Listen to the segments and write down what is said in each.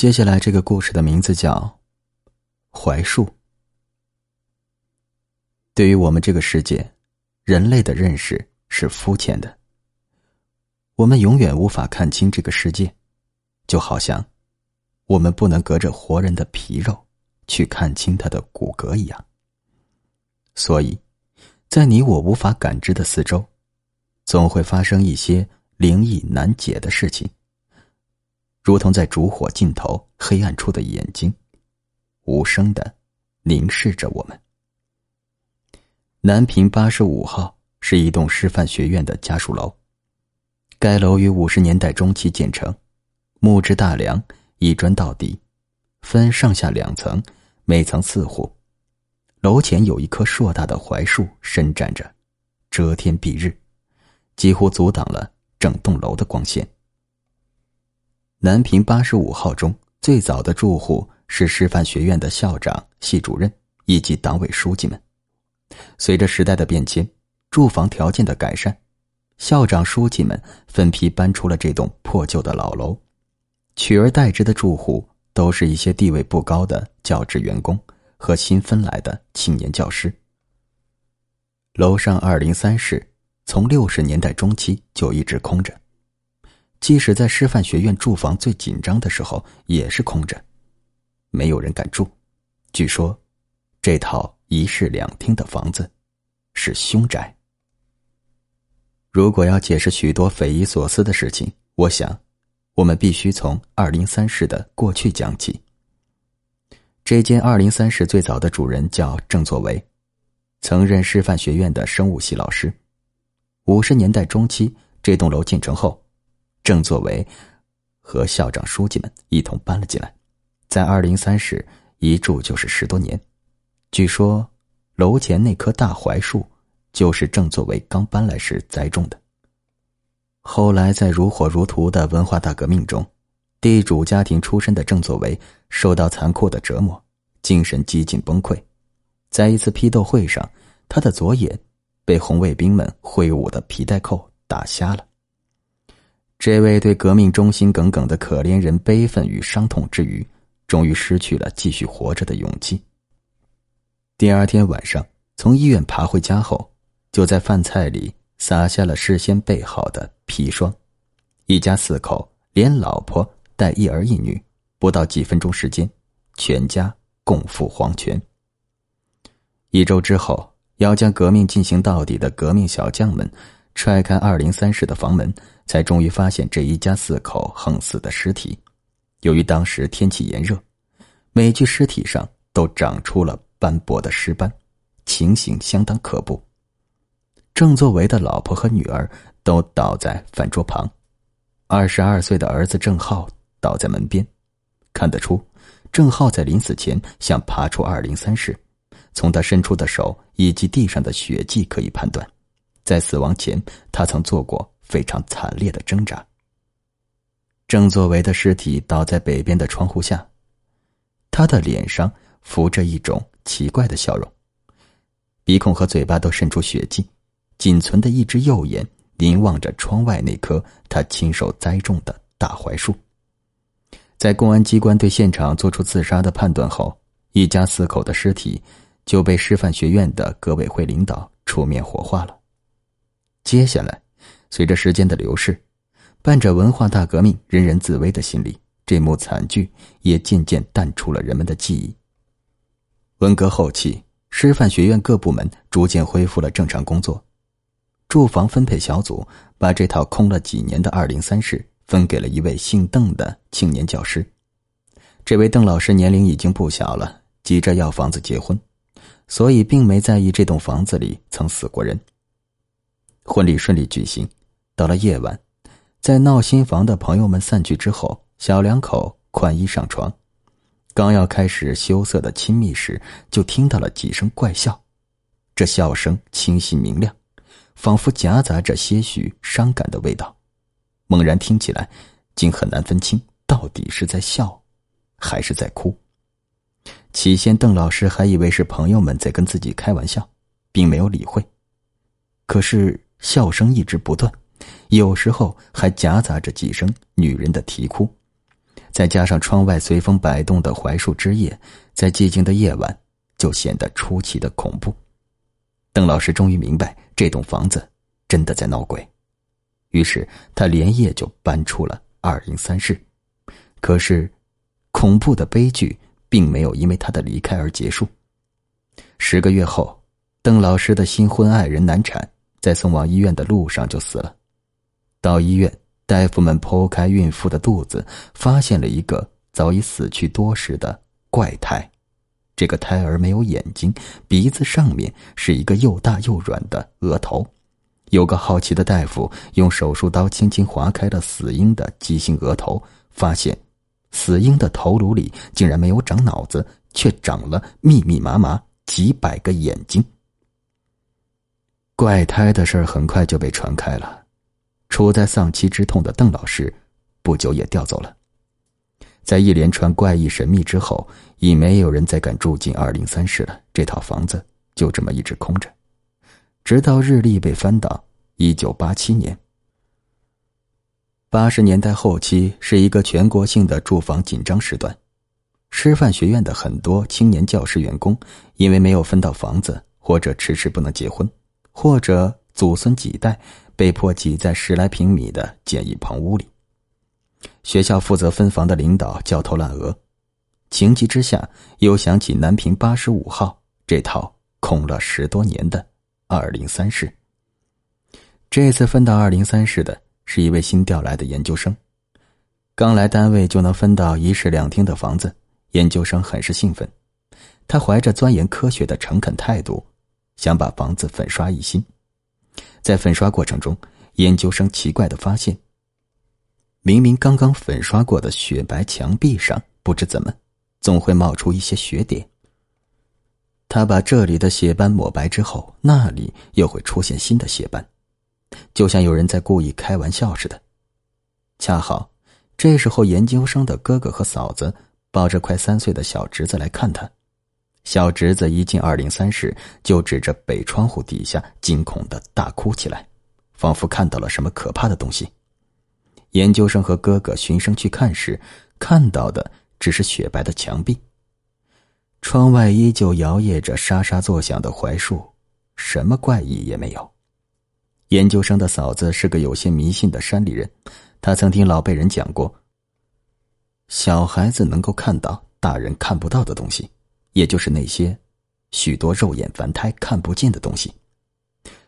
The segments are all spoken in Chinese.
接下来这个故事的名字叫《槐树》。对于我们这个世界，人类的认识是肤浅的。我们永远无法看清这个世界，就好像我们不能隔着活人的皮肉去看清他的骨骼一样。所以，在你我无法感知的四周，总会发生一些灵异难解的事情。如同在烛火尽头黑暗处的眼睛，无声的凝视着我们。南平八十五号是一栋师范学院的家属楼，该楼于五十年代中期建成，木质大梁，一砖到底，分上下两层，每层四户。楼前有一棵硕大的槐树伸展着，遮天蔽日，几乎阻挡了整栋楼的光线。南平八十五号中最早的住户是师范学院的校长、系主任以及党委书记们。随着时代的变迁，住房条件的改善，校长、书记们分批搬出了这栋破旧的老楼，取而代之的住户都是一些地位不高的教职员工和新分来的青年教师。楼上二零三室从六十年代中期就一直空着。即使在师范学院住房最紧张的时候，也是空着，没有人敢住。据说，这套一室两厅的房子是凶宅。如果要解释许多匪夷所思的事情，我想，我们必须从二零三室的过去讲起。这间二零三室最早的主人叫郑作为，曾任师范学院的生物系老师。五十年代中期，这栋楼建成后。郑作为和校长、书记们一同搬了进来，在二零三室一住就是十多年。据说楼前那棵大槐树就是郑作为刚搬来时栽种的。后来在如火如荼的文化大革命中，地主家庭出身的郑作为受到残酷的折磨，精神几近崩溃。在一次批斗会上，他的左眼被红卫兵们挥舞的皮带扣打瞎了。这位对革命忠心耿耿的可怜人，悲愤与伤痛之余，终于失去了继续活着的勇气。第二天晚上，从医院爬回家后，就在饭菜里撒下了事先备好的砒霜。一家四口，连老婆带一儿一女，不到几分钟时间，全家共赴黄泉。一周之后，要将革命进行到底的革命小将们。踹开二零三室的房门，才终于发现这一家四口横死的尸体。由于当时天气炎热，每具尸体上都长出了斑驳的尸斑，情形相当可怖。郑作为的老婆和女儿都倒在饭桌旁，二十二岁的儿子郑浩倒在门边。看得出，郑浩在临死前想爬出二零三室，从他伸出的手以及地上的血迹可以判断。在死亡前，他曾做过非常惨烈的挣扎。郑作为的尸体倒在北边的窗户下，他的脸上浮着一种奇怪的笑容，鼻孔和嘴巴都渗出血迹，仅存的一只右眼凝望着窗外那棵他亲手栽种的大槐树。在公安机关对现场做出自杀的判断后，一家四口的尸体就被师范学院的革委会领导出面火化了。接下来，随着时间的流逝，伴着文化大革命人人自危的心理，这幕惨剧也渐渐淡出了人们的记忆。文革后期，师范学院各部门逐渐恢复了正常工作，住房分配小组把这套空了几年的二零三室分给了一位姓邓的青年教师。这位邓老师年龄已经不小了，急着要房子结婚，所以并没在意这栋房子里曾死过人。婚礼顺利举行，到了夜晚，在闹新房的朋友们散去之后，小两口宽衣上床，刚要开始羞涩的亲密时，就听到了几声怪笑。这笑声清晰明亮，仿佛夹杂着些许伤感的味道。猛然听起来，竟很难分清到底是在笑，还是在哭。起先，邓老师还以为是朋友们在跟自己开玩笑，并没有理会。可是。笑声一直不断，有时候还夹杂着几声女人的啼哭。再加上窗外随风摆动的槐树枝叶，在寂静的夜晚就显得出奇的恐怖。邓老师终于明白，这栋房子真的在闹鬼，于是他连夜就搬出了二零三室。可是，恐怖的悲剧并没有因为他的离开而结束。十个月后，邓老师的新婚爱人难产，在送往医院的路上就死了。到医院，大夫们剖开孕妇的肚子，发现了一个早已死去多时的怪胎。这个胎儿没有眼睛，鼻子上面是一个又大又软的额头。有个好奇的大夫用手术刀轻轻划开了死婴的畸形额头，发现死婴的头颅里竟然没有长脑子，却长了密密麻麻几百个眼睛。怪胎的事很快就被传开了，处在丧妻之痛的邓老师不久也调走了。在一连串怪异神秘之后，已没有人再敢住进二零三室了。这套房子就这么一直空着，直到日历被翻到一九八七年。八十年代后期是一个全国性的住房紧张时段，师范学院的很多青年教师员工因为没有分到房子，或者迟迟不能结婚，或者祖孙几代被迫挤在十来平米的简易棚屋里。学校负责分房的领导焦头烂额，情急之下又想起南平八十五号这套空了十多年的二零三室。这次分到二零三室的是一位新调来的研究生，刚来单位就能分到一室两厅的房子，研究生很是兴奋。他怀着钻研科学的诚恳态度，想把房子粉刷一新。在粉刷过程中，研究生奇怪的发现。明明刚刚粉刷过的雪白墙壁上，不知怎么，总会冒出一些血点。他把这里的血斑抹白之后，那里又会出现新的血斑，就像有人在故意开玩笑似的。恰好这时候，研究生的哥哥和嫂子抱着快三岁的小侄子来看他。小侄子一进二零三室，就指着北窗户底下，惊恐的大哭起来，仿佛看到了什么可怕的东西。研究生和哥哥循声去看时，看到的只是雪白的墙壁。窗外依旧摇曳着沙沙作响的槐树，什么怪异也没有。研究生的嫂子是个有些迷信的山里人，她曾听老辈人讲过：小孩子能够看到大人看不到的东西，也就是那些许多肉眼凡胎看不见的东西。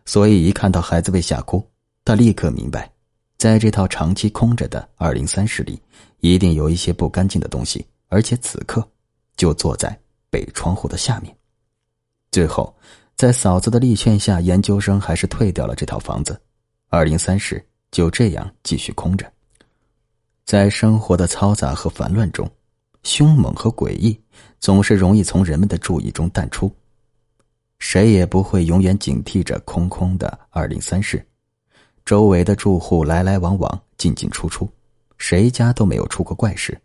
所以一看到孩子被吓哭，他立刻明白。在这套长期空着的二零三室里，一定有一些不干净的东西，而且此刻就坐在北窗户的下面。最后，在嫂子的力劝下，研究生还是退掉了这套房子，二零三室就这样继续空着。在生活的嘈杂和烦乱中，凶猛和诡异总是容易从人们的注意中淡出，谁也不会永远警惕着空空的二零三室。周围的住户来来往往，进进出出，谁家都没有出过怪事。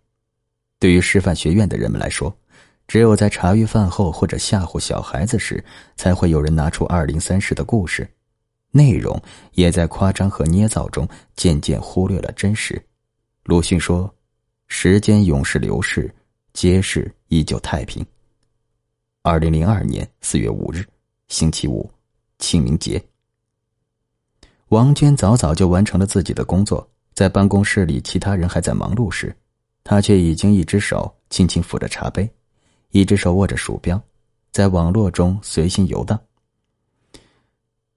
对于师范学院的人们来说，只有在茶余饭后或者吓唬小孩子时，才会有人拿出二零三室的故事，内容也在夸张和捏造中渐渐忽略了真实。鲁迅说：“时间永是流逝，街市依旧太平。”二零零二年四月五日，星期五，清明节。王娟早早就完成了自己的工作，在办公室里，其他人还在忙碌时，她却已经一只手轻轻扶着茶杯，一只手握着鼠标，在网络中随心游荡。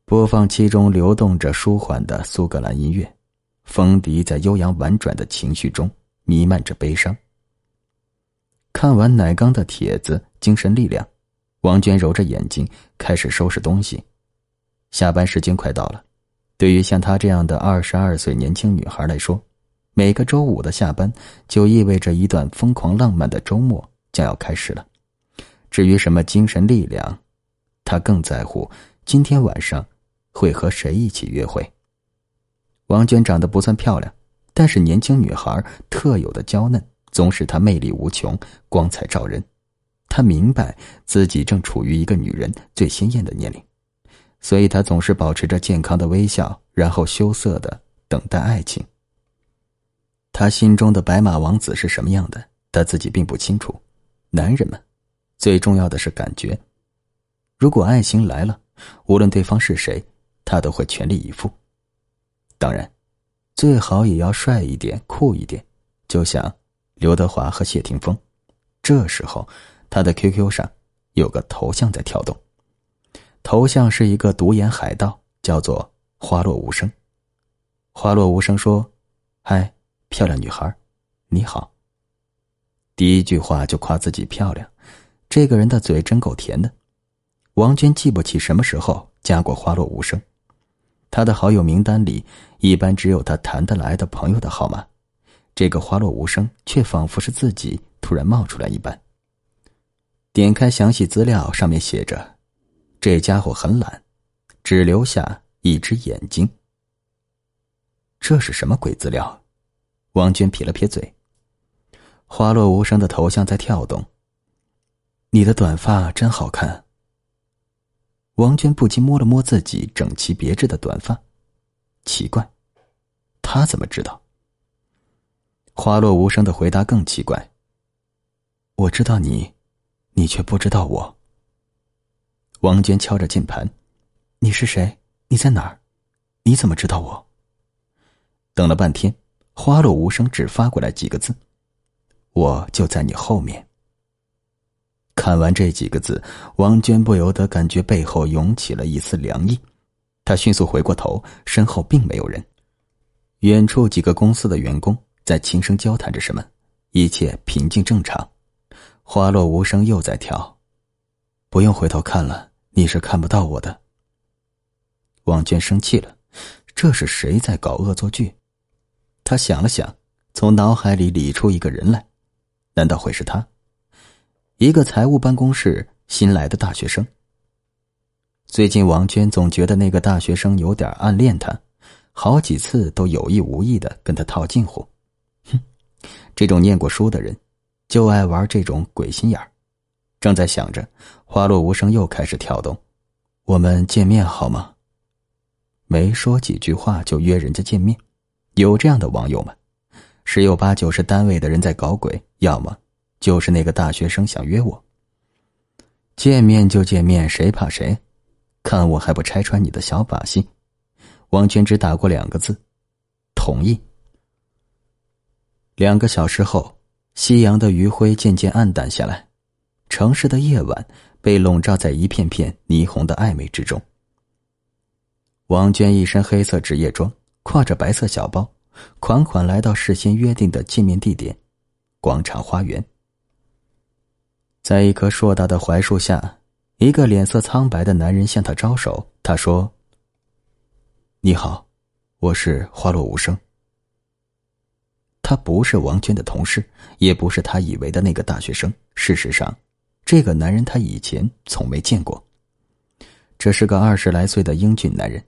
播放器中流动着舒缓的苏格兰音乐，风笛在悠扬婉转的情绪中弥漫着悲伤。看完奶缸的帖子，精神力量，王娟揉着眼睛开始收拾东西，下班时间快到了。对于像她这样的二十二岁年轻女孩来说，每个周五的下班就意味着一段疯狂浪漫的周末将要开始了。至于什么精神力量，她更在乎今天晚上会和谁一起约会。王娟长得不算漂亮，但是年轻女孩特有的娇嫩总使她魅力无穷，光彩照人。她明白自己正处于一个女人最鲜艳的年龄。所以，他总是保持着健康的微笑，然后羞涩的等待爱情。他心中的白马王子是什么样的，他自己并不清楚。男人们，最重要的是感觉。如果爱情来了，无论对方是谁，他都会全力以赴。当然，最好也要帅一点、酷一点，就像刘德华和谢霆锋。这时候，他的 QQ 上有个头像在跳动，头像是一个独眼海盗，叫做花落无声。花落无声说：“嗨，漂亮女孩，你好。”第一句话就夸自己漂亮，这个人的嘴真够甜的。王娟记不起什么时候加过花落无声，他的好友名单里一般只有他谈得来的朋友的号码，这个花落无声却仿佛是自己突然冒出来一般。点开详细资料，上面写着：“这家伙很懒，只留下一只眼睛。”这是什么鬼资料？王娟撇了撇嘴。花落无声的头像在跳动。你的短发真好看。王娟不禁摸了摸自己整齐别致的短发，奇怪，他怎么知道？花落无声的回答更奇怪。我知道你，你却不知道我。王娟敲着键盘，你是谁？你在哪儿？你怎么知道我？等了半天，花落无声只发过来几个字。我就在你后面。看完这几个字，王娟不由得感觉背后涌起了一丝凉意。她迅速回过头，身后并没有人。远处几个公司的员工在轻声交谈着什么，一切平静正常。花落无声又在跳，不用回头看了，你是看不到我的。王娟生气了，这是谁在搞恶作剧？她想了想，从脑海里理出一个人来。难道会是他？一个财务办公室新来的大学生。最近王娟总觉得那个大学生有点暗恋她，好几次都有意无意的跟他套近乎。这种念过书的人，就爱玩这种鬼心眼儿。正在想着，花落无声又开始跳动。我们见面好吗？没说几句话就约人家见面，有这样的网友吗？十有八九是单位的人在搞鬼，要么就是那个大学生想约我。见面就见面，谁怕谁？看我还不拆穿你的小把戏！王娟只打过两个字：同意。两个小时后，夕阳的余晖渐渐暗淡下来，城市的夜晚被笼罩在一片片霓虹的暧昧之中。王娟一身黑色职业装，挎着白色小包。款款来到事先约定的见面地点——广场花园。在一棵硕大的槐树下，一个脸色苍白的男人向他招手。他说：“你好，我是花落无声。”他不是王娟的同事，也不是他以为的那个大学生。事实上，这个男人他以前从没见过。这是个二十来岁的英俊男人，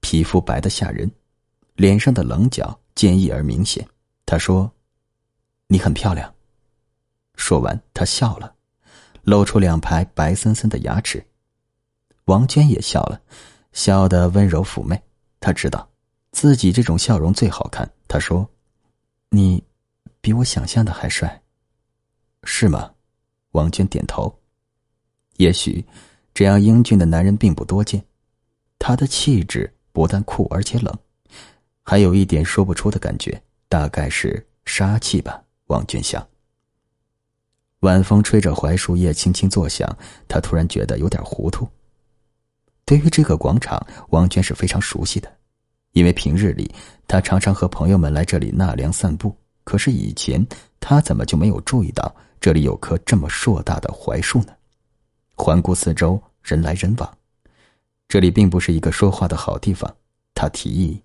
皮肤白的吓人，脸上的棱角。坚毅而明显，他说：“你很漂亮。”说完，他笑了，露出两排白森森的牙齿。王娟也笑了，笑得温柔妩媚。她知道自己这种笑容最好看。她说：“你比我想象的还帅，是吗？”王娟点头。也许这样英俊的男人并不多见，他的气质不但酷，而且冷。还有一点说不出的感觉，大概是杀气吧。王娟想。晚风吹着槐树叶轻轻作响，他突然觉得有点糊涂。对于这个广场，王娟是非常熟悉的，因为平日里他常常和朋友们来这里纳凉散步。可是以前他怎么就没有注意到这里有棵这么硕大的槐树呢？环顾四周，人来人往，这里并不是一个说话的好地方。他提议。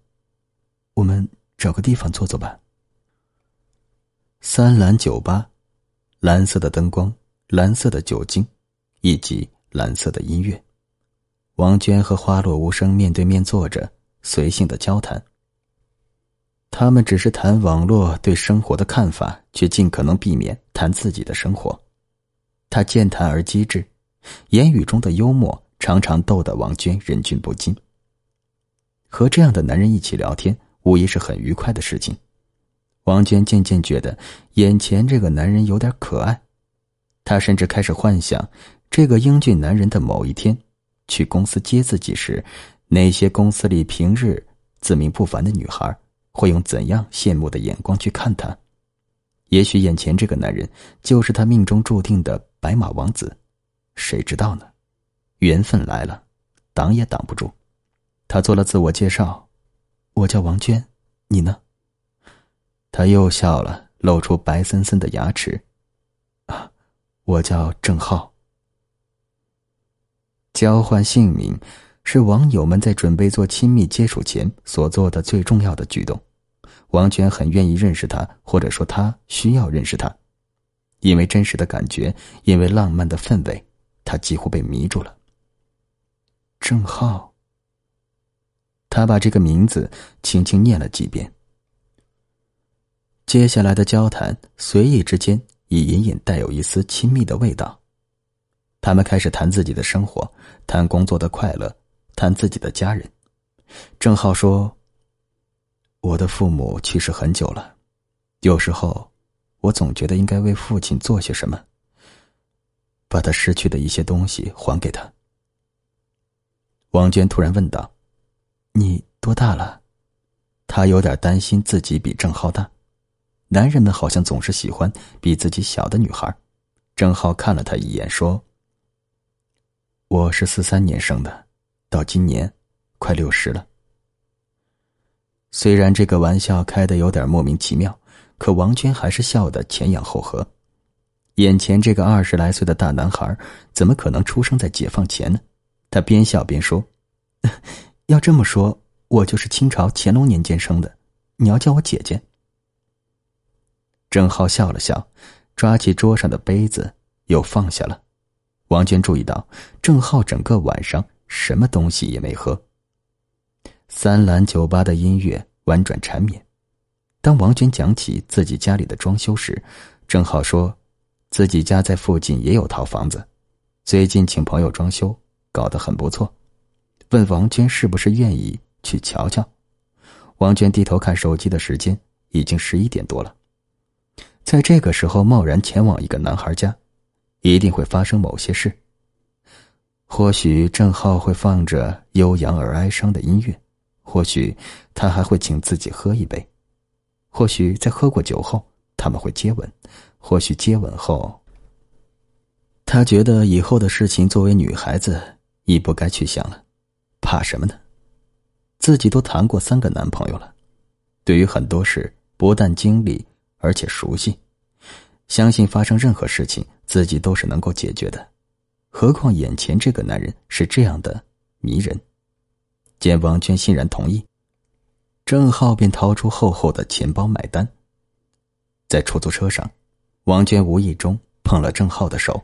我们找个地方坐坐吧。三蓝酒吧，蓝色的灯光，蓝色的酒精，以及蓝色的音乐。王娟和花落无声面对面坐着，随性的交谈。他们只是谈网络对生活的看法，却尽可能避免谈自己的生活。他健谈而机智，言语中的幽默常常逗得王娟忍俊不禁。和这样的男人一起聊天。无疑是很愉快的事情。王娟渐渐觉得眼前这个男人有点可爱，她甚至开始幻想，这个英俊男人的某一天去公司接自己时，那些公司里平日自命不凡的女孩会用怎样羡慕的眼光去看他。也许眼前这个男人就是他命中注定的白马王子，谁知道呢？缘分来了，挡也挡不住。他做了自我介绍：“我叫王娟，你呢？”他又笑了，露出白森森的牙齿：“啊，我叫郑浩。”交换姓名是网友们在准备做亲密接触前所做的最重要的举动。王娟很愿意认识他，或者说他需要认识他，因为真实的感觉，因为浪漫的氛围，他几乎被迷住了。郑浩。他把这个名字轻轻念了几遍。接下来的交谈，随意之间已隐隐带有一丝亲密的味道。他们开始谈自己的生活，谈工作的快乐，谈自己的家人。郑浩说。我的父母去世很久了，有时候，我总觉得应该为父亲做些什么，把他失去的一些东西还给他。王娟突然问道：“你多大了？”她有点担心自己比郑浩大，男人们好像总是喜欢比自己小的女孩。郑浩看了他一眼，说：“我是四三年生的，到今年快六十了。”虽然这个玩笑开的有点莫名其妙，可王娟还是笑得前仰后合。眼前这个二十来岁的大男孩，怎么可能出生在解放前呢？他边笑边说：“ 要这么说，我就是清朝乾隆年间生的。你要叫我姐姐。”郑浩笑了笑，抓起桌上的杯子又放下了。王娟注意到，郑浩整个晚上什么东西也没喝。三蓝酒吧的音乐婉转缠绵。当王娟讲起自己家里的装修时，郑浩说，自己家在附近也有套房子，最近请朋友装修，搞得很不错。问王娟是不是愿意去瞧瞧。王娟低头看手机的时间，已经十一点多了。在这个时候贸然前往一个男孩家，一定会发生某些事。或许郑浩会放着悠扬而哀伤的音乐。或许他还会请自己喝一杯，或许在喝过酒后他们会接吻，或许接吻后，他觉得以后的事情作为女孩子已不该去想了，怕什么呢？自己都谈过三个男朋友了，对于很多事不但经历而且熟悉，相信发生任何事情自己都是能够解决的，何况眼前这个男人是这样的迷人。见王娟欣然同意，郑浩便掏出厚厚的钱包买单。在出租车上，王娟无意中碰了郑浩的手，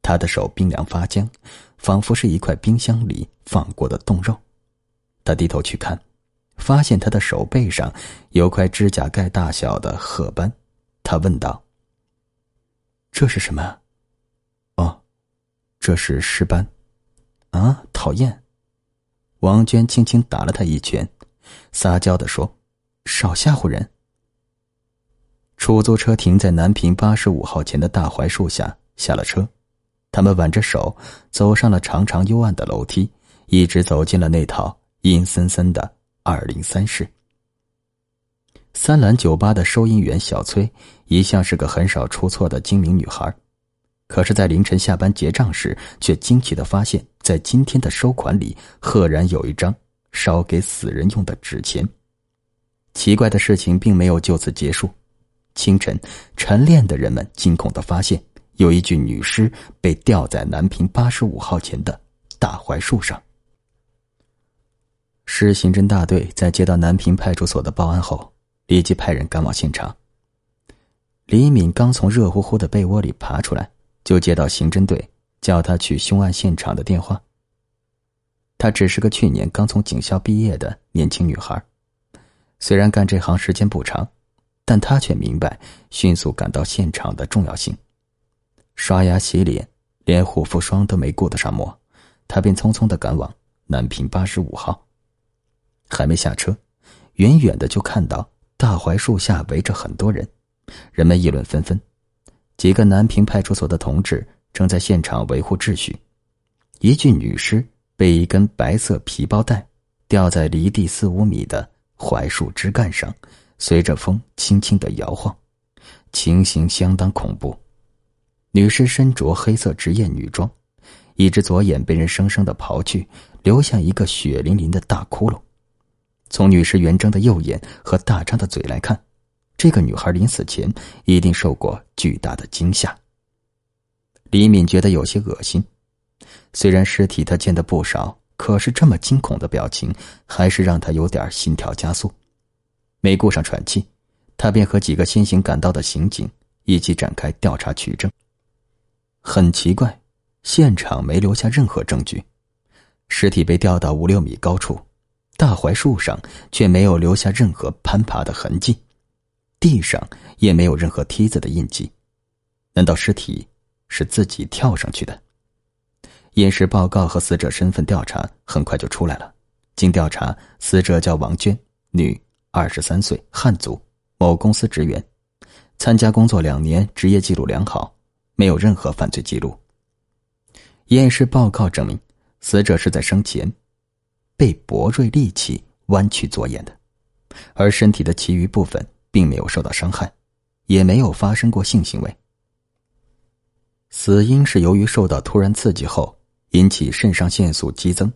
他的手冰凉发僵，仿佛是一块冰箱里放过的冻肉。他低头去看，发现他的手背上有块指甲盖大小的褐斑。他问道：“这是什么？”“，这是尸斑。”“啊，讨厌。”王娟轻轻打了他一拳，撒娇的说：“少吓唬人。”出租车停在南平八十五号前的大槐树下，下了车，他们挽着手走上了长长幽暗的楼梯，一直走进了那套阴森森的二零三室。三蓝酒吧的收银员小崔一向是个很少出错的精明女孩。可是，在凌晨下班结账时，却惊奇的发现，在今天的收款里，赫然有一张烧给死人用的纸钱。奇怪的事情并没有就此结束。清晨，晨练的人们惊恐的发现，有一具女尸被吊在南平八十五号前的大槐树上。市刑侦大队在接到南平派出所的报案后，立即派人赶往现场。李敏刚从热乎乎的被窝里爬出来。就接到刑侦队叫他去凶案现场的电话。她只是个去年刚从警校毕业的年轻女孩，虽然干这行时间不长，但她却明白迅速赶到现场的重要性。刷牙洗脸，连护肤霜都没顾得上抹，她便匆匆的赶往南平八十五号。还没下车，远远的就看到大槐树下围着很多人，人们议论纷纷。几个南平派出所的同志正在现场维护秩序。一具女尸被一根白色皮包带吊在离地四五米的槐树枝干上，随着风轻轻的摇晃，情形相当恐怖。女尸身着黑色职业女装，一只左眼被人生生的刨去，留下一个血淋淋的大窟窿。从女尸圆睁的右眼和大张的嘴来看，这个女孩临死前一定受过巨大的惊吓。李敏觉得有些恶心，虽然尸体他见的不少，可是这么惊恐的表情还是让他有点心跳加速。没顾上喘气，他便和几个先行赶到的刑警一起展开调查取证。很奇怪，现场没留下任何证据，尸体被吊到五六米高处，大槐树上却没有留下任何攀爬的痕迹，地上也没有任何梯子的印记，难道尸体是自己跳上去的？验尸报告和死者身份调查很快就出来了。经调查，死者叫王娟，女，二十三岁，汉族，某公司职员，参加工作两年，职业记录良好。没有任何犯罪记录。验尸报告证明，死者是在生前被薄锐利器弯曲左眼的，而身体的其余部分并没有受到伤害，也没有发生过性行为。死因是由于受到突然刺激后引起肾上腺素激增，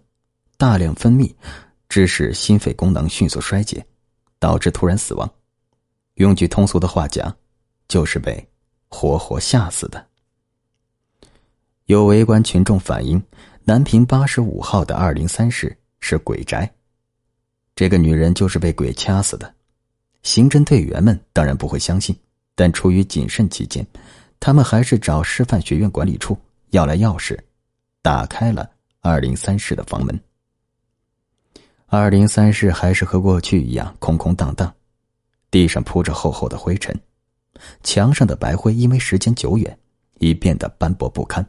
大量分泌，致使心肺功能迅速衰竭，导致突然死亡。用句通俗的话讲，就是被活活吓死的。有围观群众反映，南平八十五号的二零三室是鬼宅，这个女人就是被鬼掐死的。刑侦队员们当然不会相信，但出于谨慎起见，他们还是找师范学院管理处要来钥匙，打开了二零三室的房门。二零三室还是和过去一样空空荡荡，地上铺着厚厚的灰尘，墙上的白灰因为时间久远，已变得斑驳不堪。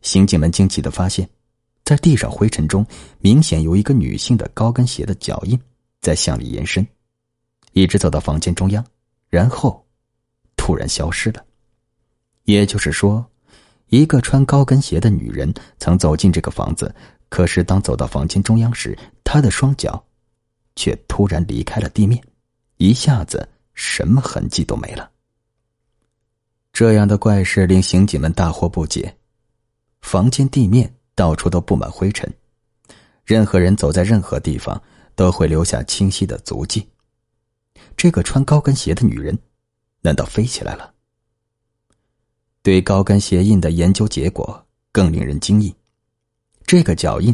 刑警们惊奇的发现，在地上灰尘中，明显有一个女性的高跟鞋的脚印在向里延伸，一直走到房间中央，然后突然消失了。也就是说，一个穿高跟鞋的女人曾走进这个房子，可是当走到房间中央时，她的双脚却突然离开了地面，一下子什么痕迹都没了。这样的怪事令刑警们大惑不解。房间地面到处都布满灰尘，任何人走在任何地方都会留下清晰的足迹。这个穿高跟鞋的女人，难道飞起来了？对高跟鞋印的研究结果更令人惊异，这个脚印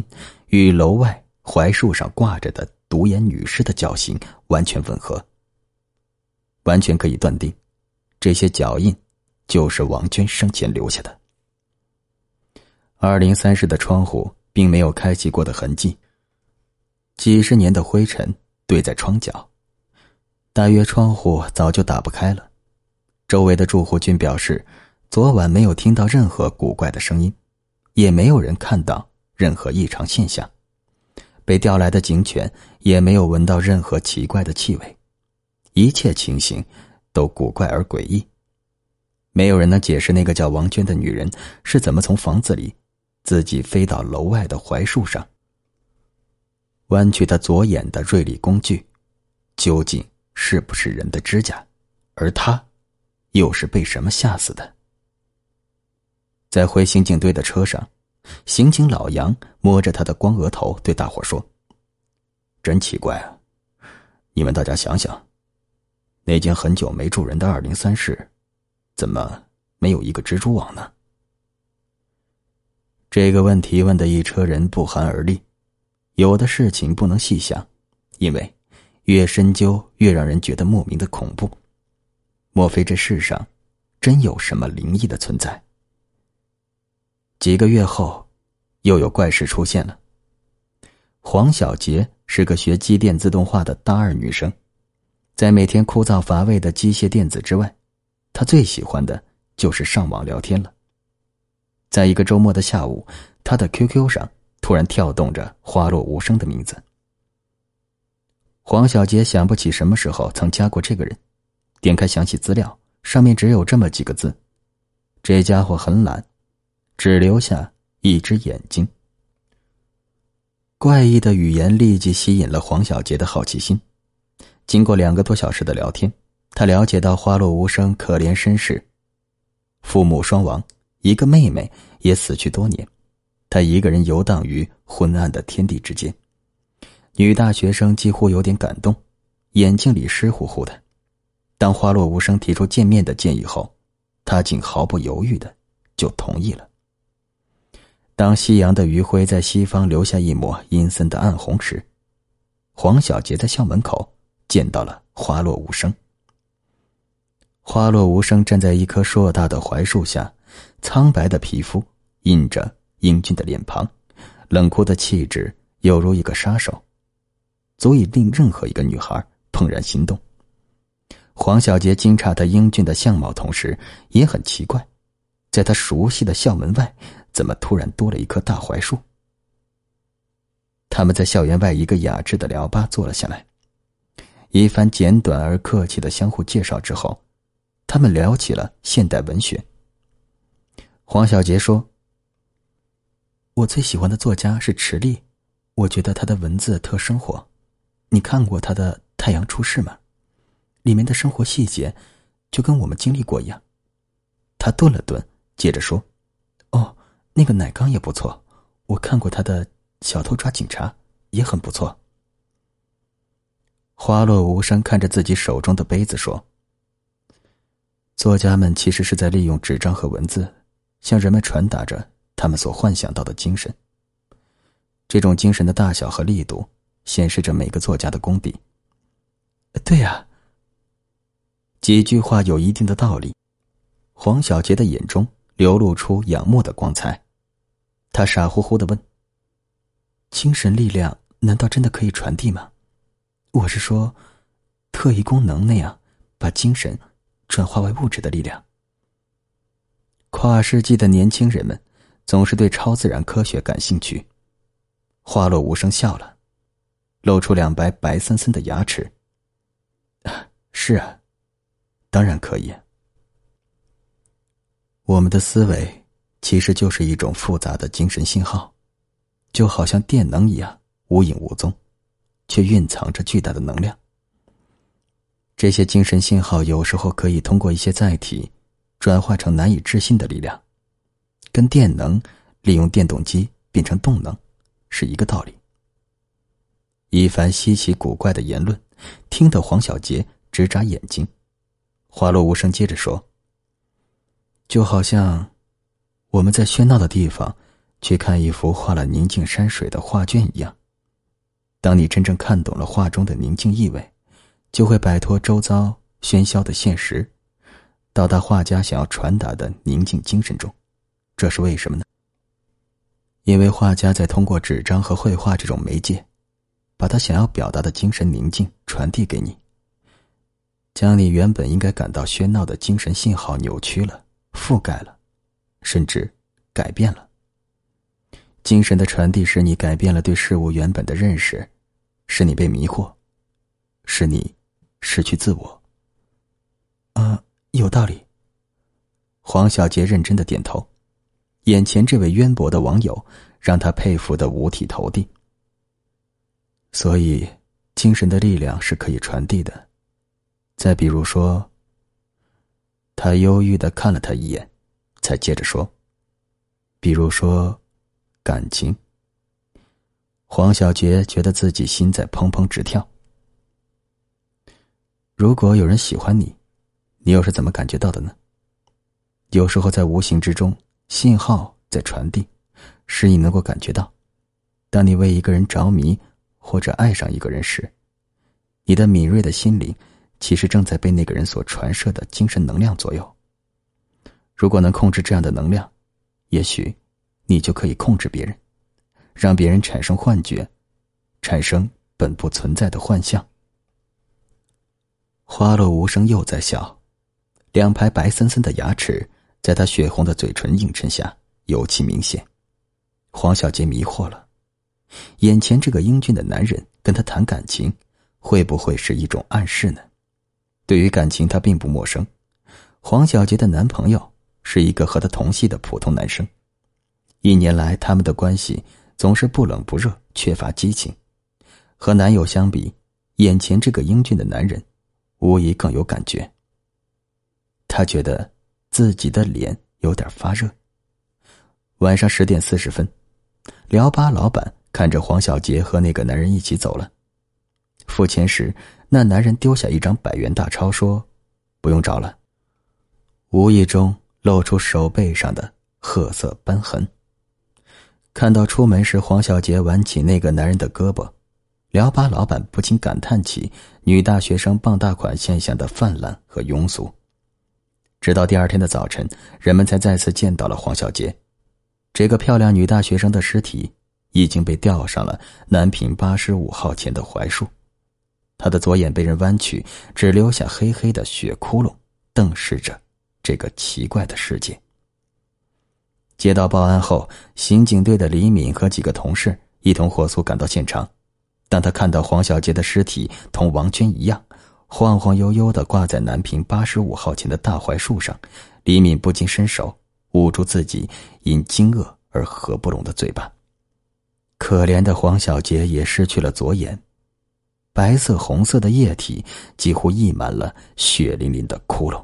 与楼外槐树上挂着的独眼女尸的脚型完全吻合，完全可以断定，这些脚印就是王娟生前留下的。二零三室的窗户并没有开启过的痕迹，几十年的灰尘堆在窗角，大约窗户早就打不开了。周围的住户均表示，昨晚没有听到任何古怪的声音，也没有人看到任何异常现象。被调来的警犬也没有闻到任何奇怪的气味，一切情形都古怪而诡异。没有人能解释那个叫王娟的女人是怎么从房子里。自己飞到楼外的槐树上，弯曲他左眼的锐利工具，究竟是不是人的指甲？而他，又是被什么吓死的？在回刑警队的车上，刑警老杨摸着他的光额头，对大伙说：“真奇怪啊！你们大家想想，那间很久没住人的二零三室，怎么没有一个蜘蛛网呢？”这个问题问的一车人不寒而栗，有的事情不能细想，因为越深究越让人觉得莫名的恐怖。莫非这世上真有什么灵异的存在？几个月后，又有怪事出现了。黄小杰是个学机电自动化的大二女生，在每天枯燥乏味的机械电子之外，她最喜欢的就是上网聊天了。在一个周末的下午，他的 QQ 上突然跳动着花落无声的名字。黄小杰想不起什么时候曾加过这个人，点开详细资料，上面只有这么几个字：这家伙很懒，只留下一只眼睛。怪异的语言立即吸引了黄小杰的好奇心。经过两个多小时的聊天，他了解到花落无声可怜身世，父母双亡，一个妹妹也死去多年，他一个人游荡于昏暗的天地之间。女大学生几乎有点感动，眼睛里湿乎乎的。当花落无声提出见面的建议后，他竟毫不犹豫的就同意了。当夕阳的余晖在西方留下一抹阴森的暗红时，黄小杰在校门口见到了花落无声。花落无声站在一棵硕大的槐树下，苍白的皮肤印着英俊的脸庞，冷酷的气质犹如一个杀手。足以令任何一个女孩怦然心动。黄小杰惊诧他英俊的相貌，同时也很奇怪，在他熟悉的校门外，怎么突然多了一棵大槐树？他们在校园外一个雅致的聊吧坐了下来，一番简短而客气的相互介绍之后，他们聊起了现代文学。黄小杰说：“我最喜欢的作家是池莉，我觉得他的文字特生活。”你看过他的《太阳出世》吗？里面的生活细节，就跟我们经历过一样。他顿了顿，接着说：“哦，那个奶缸也不错，我看过他的《小偷抓警察》，也很不错。”花落无声看着自己手中的杯子说：“作家们其实是在利用纸张和文字，向人们传达着他们所幻想到的精神。这种精神的大小和力度。”显示着每个作家的功底。对呀，几句话有一定的道理。黄小杰的眼中流露出仰慕的光彩，他傻乎乎的问：“精神力量难道真的可以传递吗？我是说，特异功能那样把精神转化为物质的力量。”跨世纪的年轻人们总是对超自然科学感兴趣。花落无声笑了。露出两白白森森的牙齿。是啊，当然可以。我们的思维其实就是一种复杂的精神信号，就好像电能一样无影无踪，却蕴藏着巨大的能量。这些精神信号有时候可以通过一些载体转化成难以置信的力量，跟电能利用电动机变成动能是一个道理。一番稀奇古怪的言论，听得黄小杰直眨眼睛。花落无声接着说：“就好像我们在喧闹的地方去看一幅画了宁静山水的画卷一样。当你真正看懂了画中的宁静意味，就会摆脱周遭喧嚣的现实，到达画家想要传达的宁静精神中。这是为什么呢？因为画家在通过纸张和绘画这种媒介。”把他想要表达的精神宁静传递给你，将你原本应该感到喧闹的精神信号扭曲了、覆盖了，甚至改变了。精神的传递使你改变了对事物原本的认识，使你被迷惑，使你失去自我。啊，有道理。黄小杰认真的点头，眼前这位渊博的网友让他佩服的五体投地。所以，精神的力量是可以传递的。再比如说，他忧郁的看了他一眼，才接着说：“比如说，感情。”黄小杰觉得自己心在砰砰直跳。如果有人喜欢你，你又是怎么感觉到的呢？有时候在无形之中，信号在传递，使你能够感觉到。当你为一个人着迷。或者爱上一个人时，你的敏锐的心灵其实正在被那个人所传射的精神能量左右。如果能控制这样的能量，也许你就可以控制别人，让别人产生幻觉，产生本不存在的幻象。花落无声又在笑，两排白森森的牙齿在他血红的嘴唇映衬下尤其明显。黄小杰迷惑了。眼前这个英俊的男人跟他谈感情，会不会是一种暗示呢？对于感情，他并不陌生。黄小杰的男朋友是一个和他同系的普通男生，一年来他们的关系总是不冷不热，缺乏激情。和男友相比，眼前这个英俊的男人，无疑更有感觉。他觉得自己的脸有点发热。晚上十点四十分，聊吧老板看着黄小杰和那个男人一起走了。付钱时，那男人丢下一张百元大钞，说：“不用找了。”无意中露出手背上的褐色斑痕。看到出门时黄小杰挽起那个男人的胳膊，聊吧老板不禁感叹起女大学生傍大款现象的泛滥和庸俗。直到第二天的早晨，人们才再次见到了黄小杰。这个漂亮女大学生的尸体已经被吊上了南平八十五号前的槐树，他的左眼被人弯曲，只留下黑黑的血窟窿，瞪视着这个奇怪的世界。接到报案后，刑警队的李敏和几个同事一同火速赶到现场。当他看到黄小杰的尸体同王娟一样，晃晃悠悠的挂在南平八十五号前的大槐树上，李敏不禁伸手。捂住自己因惊愕而合不拢的嘴巴。可怜的黄小杰也失去了左眼，白色红色的液体几乎溢满了血淋淋的窟窿。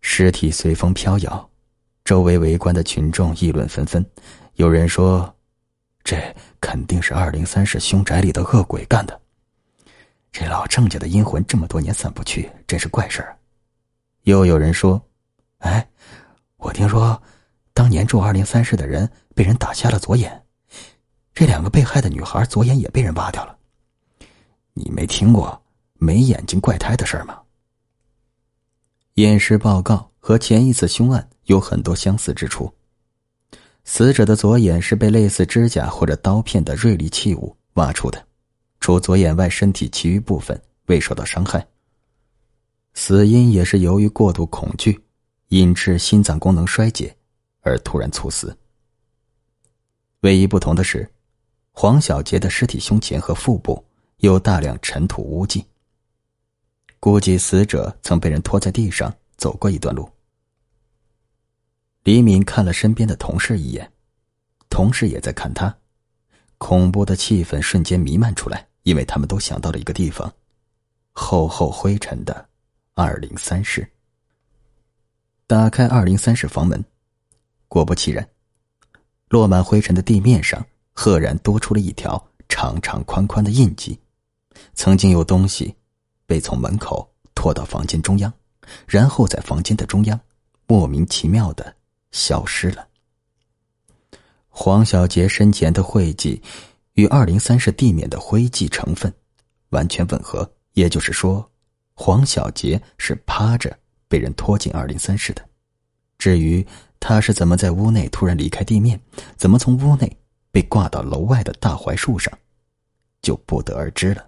尸体随风飘摇，周围围观的群众议论纷纷。有人说：“这肯定是二零三室凶宅里的恶鬼干的。”这老郑家的阴魂这么多年散不去，真是怪事儿。又有人说：“哎。”我听说，当年住二零三室的人被人打瞎了左眼，这两个被害的女孩左眼也被人挖掉了。你没听过没眼睛怪胎的事吗？验尸报告和前一次凶案有很多相似之处。死者的左眼是被类似指甲或者刀片的锐利器物挖出的，除左眼外，身体其余部分未受到伤害。死因也是由于过度恐惧。引致心脏功能衰竭，而突然猝死。唯一不同的是，黄小杰的尸体胸前和腹部有大量尘土污迹，估计死者曾被人拖在地上走过一段路。李敏看了身边的同事一眼，同事也在看他，恐怖的气氛瞬间弥漫出来，因为他们都想到了一个地方：厚厚灰尘的二零三室。打开二零三室房门，果不其然，落满灰尘的地面上赫然多出了一条长长宽宽的印记。曾经有东西被从门口拖到房间中央，然后在房间的中央莫名其妙的消失了。黄小杰身前的灰迹与二零三室地面的灰迹成分完全吻合，也就是说，黄小杰是趴着。被人拖进二零三室的，至于他是怎么在屋内突然离开地面，怎么从屋内被挂到楼外的大槐树上，就不得而知了。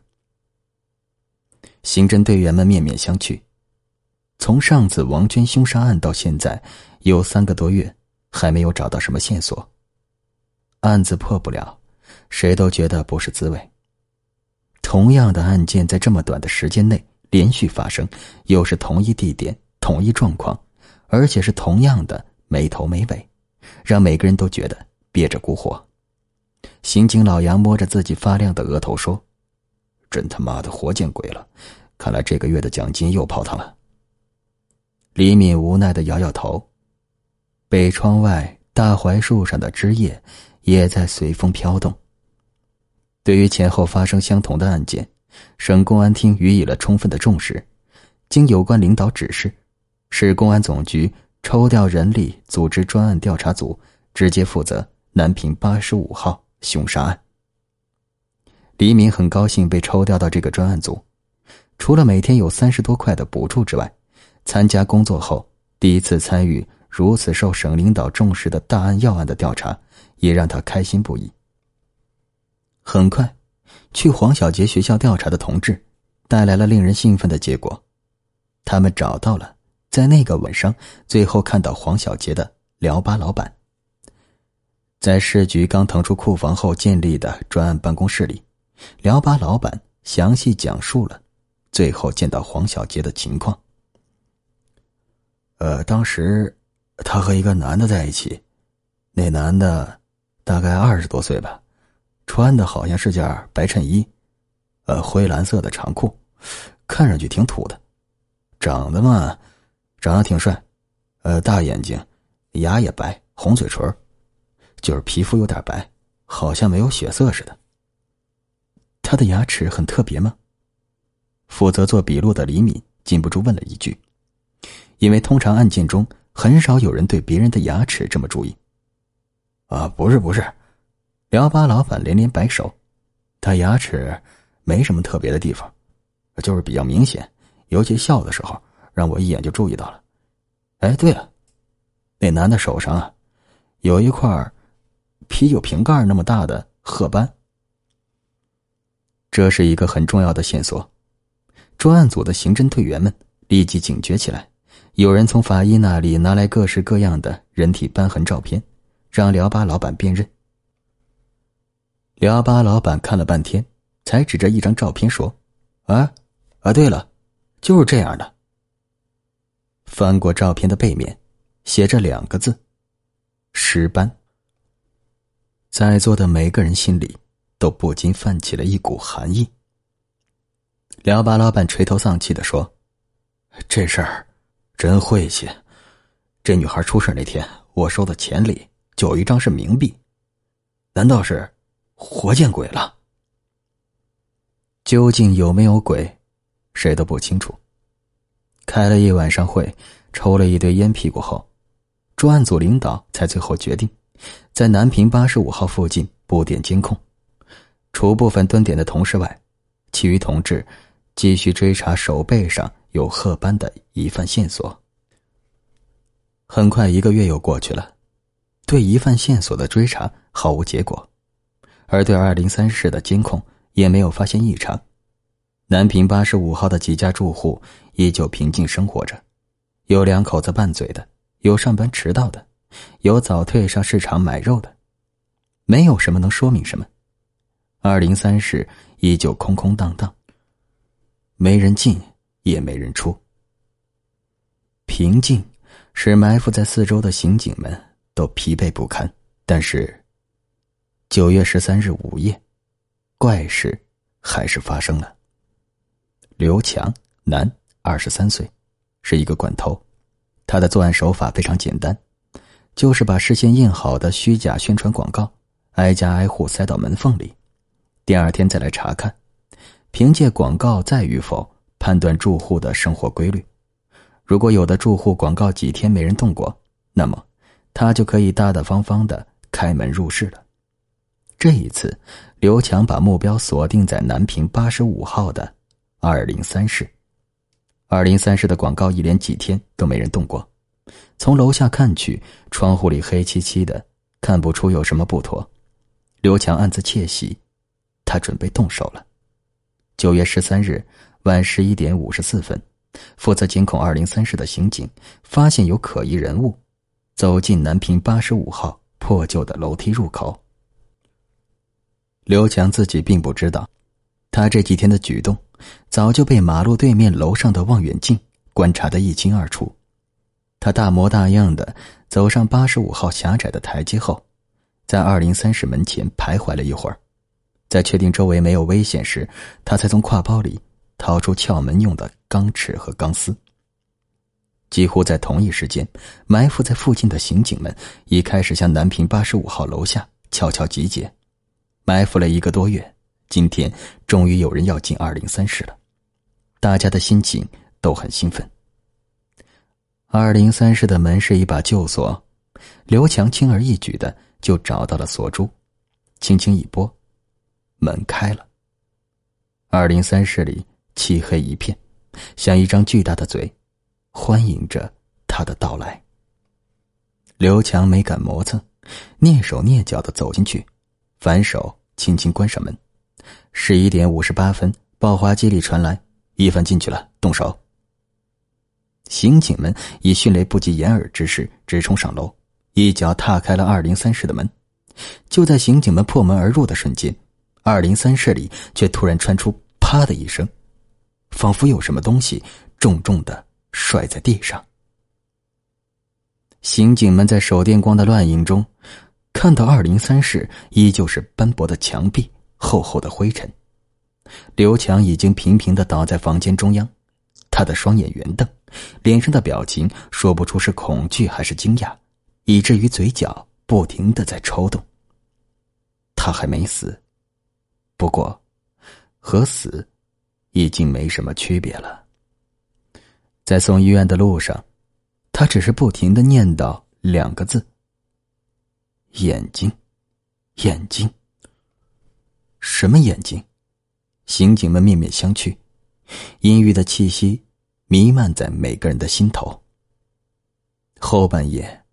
刑侦队员们面面相觑，从上次王娟凶杀案到现在有三个多月，还没有找到什么线索，案子破不了，谁都觉得不是滋味。同样的案件在这么短的时间内连续发生，又是同一地点。同一状况，而且是同样的没头没尾，让每个人都觉得憋着股火。刑警老杨摸着自己发亮的额头说：“真他妈的活见鬼了！看来这个月的奖金又泡汤了。”李敏无奈的摇摇头。北窗外大槐树上的枝叶也在随风飘动。对于前后发生相同的案件，省公安厅予以了充分的重视，经有关领导指示。市公安总局抽调人力组织专案调查组，直接负责南平八十五号凶杀案。黎明很高兴被抽调到这个专案组，除了每天有三十多块的补助之外，参加工作后第一次参与如此受省领导重视的大案要案的调查，也让他开心不已。很快，去黄小杰学校调查的同志带来了令人兴奋的结果，他们找到了。在那个晚上，最后看到黄小杰的聊吧老板，在市局刚腾出库房后建立的专案办公室里，聊吧老板详细讲述了最后见到黄小杰的情况。呃，当时他和一个男的在一起，那男的大概二十多岁吧，穿的好像是件白衬衣，呃，灰蓝色的长裤，看上去挺土的，长得嘛，长得挺帅，呃，大眼睛，牙也白，红嘴唇，就是皮肤有点白，好像没有血色似的。他的牙齿很特别吗？负责做笔录的李敏禁不住问了一句，因为通常案件中很少有人对别人的牙齿这么注意。啊，不是不是，聊吧老板连连摆手，他牙齿没什么特别的地方，就是比较明显，尤其笑的时候，让我一眼就注意到了。哎，对了，那男的手上啊，有一块啤酒瓶盖那么大的褐斑。这是一个很重要的线索，专案组的刑侦队员们立即警觉起来。有人从法医那里拿来各式各样的人体斑痕照片，让辽巴老板辨认。辽巴老板看了半天，才指着一张照片说：“啊，啊，对了，就是这样的。”翻过照片的背面，写着两个字：“尸斑。”在座的每个人心里。都不禁泛起了一股寒意。辽巴老板垂头丧气的说：“这事儿真晦气。这女孩出事那天，我收的钱里就有一张是冥币，难道是活见鬼了？究竟有没有鬼，谁都不清楚。开了一晚上会，抽了一堆烟屁股后，专案组领导才最后决定，在南平八十五号附近布点监控。”除部分蹲点的同事外，其余同志继续追查手背上有褐斑的疑犯线索。很快，一个月又过去了，对疑犯线索的追查毫无结果，而对二零三室的监控也没有发现异常。南平八十五号的几家住户依旧平静生活着，有两口子拌嘴的，有上班迟到的，有早退上市场买肉的，没有什么能说明什么。二零三室依旧空空荡荡，没人进，也没人出。平静使埋伏在四周的刑警们都疲惫不堪。但是，九月十三日午夜，怪事还是发生了。刘强，男，二十三岁，是一个惯偷。他的作案手法非常简单，就是把事先印好的虚假宣传广告挨家挨户塞到门缝里。第二天再来查看，凭借广告在与否判断住户的生活规律。如果有的住户广告几天没人动过，那么他就可以大大方方的开门入室了。这一次，刘强把目标锁定在南平八十五号的二零三室。二零三室的广告一连几天都没人动过，从楼下看去，窗户里黑漆漆的，看不出有什么不妥。刘强暗自窃喜。他准备动手了。九月十三日晚十一点五十四分，负责监控二零三室的刑警发现有可疑人物走进南平八十五号破旧的楼梯入口。刘强自己并不知道，他这几天的举动早就被马路对面楼上的望远镜观察得一清二楚。他大模大样的走上八十五号狭窄的台阶后，在二零三室门前徘徊了一会儿。在确定周围没有危险时，他才从挎包里掏出撬门用的钢尺和钢丝。几乎在同一时间，埋伏在附近的刑警们已开始向南平八十五号楼下悄悄集结。埋伏了一个多月，今天终于有人要进二零三室了，大家的心情都很兴奋。二零三室的门是一把旧锁，刘强轻而易举的就找到了锁珠，轻轻一拨。门开了。二零三室里漆黑一片，像一张巨大的嘴，欢迎着他的到来。刘强没敢磨蹭，蹑手蹑脚的走进去，反手轻轻关上门。十一点五十八分，报话机里传来：“一凡进去了，动手。”刑警们以迅雷不及掩耳之势直冲上楼，一脚踏开了二零三室的门。就在刑警们破门而入的瞬间。二零三室里却突然传出“”啪的一声，仿佛有什么东西重重的摔在地上。刑警们在手电光的乱影中，看到二零三室依旧是斑驳的墙壁、厚厚的灰尘。刘强已经平平的倒在房间中央，他的双眼圆瞪，脸上的表情说不出是恐惧还是惊讶，以至于嘴角不停的在抽动。他还没死，不过，和死，已经没什么区别了。在送医院的路上，他只是不停的念叨两个字：“眼睛，眼睛。”什么眼睛？刑警们面面相觑，阴郁的气息弥漫在每个人的心头。后半夜，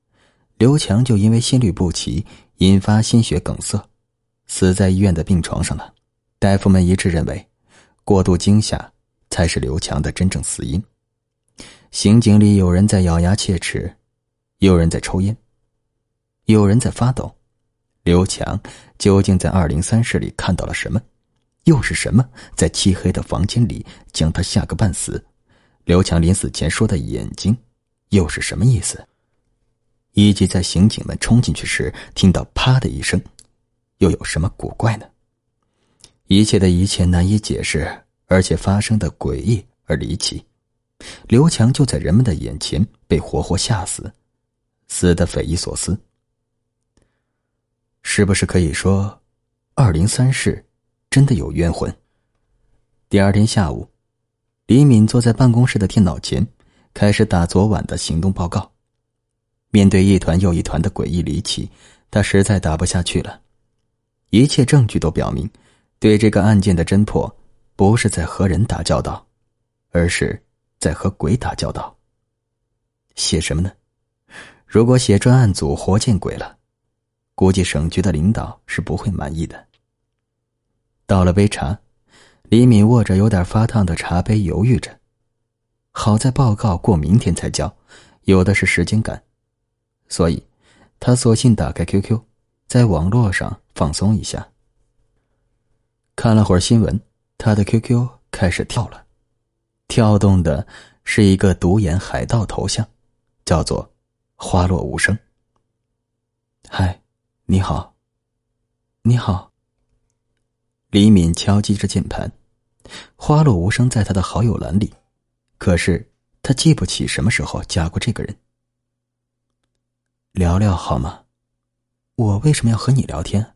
刘强就因为心律不齐引发心血梗塞。死在医院的病床上了，大夫们一致认为，过度惊吓才是刘强的真正死因。刑警里有人在咬牙切齿，有人在抽烟，有人在发抖。刘强究竟在二零三室里看到了什么？又是什么在漆黑的房间里将他吓个半死？刘强临死前说的眼睛，又是什么意思？以及在刑警们冲进去时听到“啪”的一声。又有什么古怪呢？一切的一切难以解释，而且发生的诡异而离奇。刘强就在人们的眼前被活活吓死，死的匪夷所思。是不是可以说，二零三室真的有冤魂？第二天下午，李敏坐在办公室的电脑前，开始打昨晚的行动报告。面对一团又一团的诡异离奇，他实在打不下去了。一切证据都表明，对这个案件的侦破，不是在和人打交道，而是在和鬼打交道。写什么呢？如果写专案组活见鬼了，估计省局的领导是不会满意的。倒了杯茶，李敏握着有点发烫的茶杯，犹豫着。好在报告过明天才交，有的是时间赶，所以，他索性打开 QQ。在网络上放松一下。看了会儿新闻，他的 QQ 开始跳了，跳动的是一个独眼海盗头像，叫做“花落无声”。嗨，你好，你好。李敏敲击着键盘，“花落无声”在他的好友栏里，可是他记不起什么时候加过这个人。聊聊好吗？我为什么要和你聊天？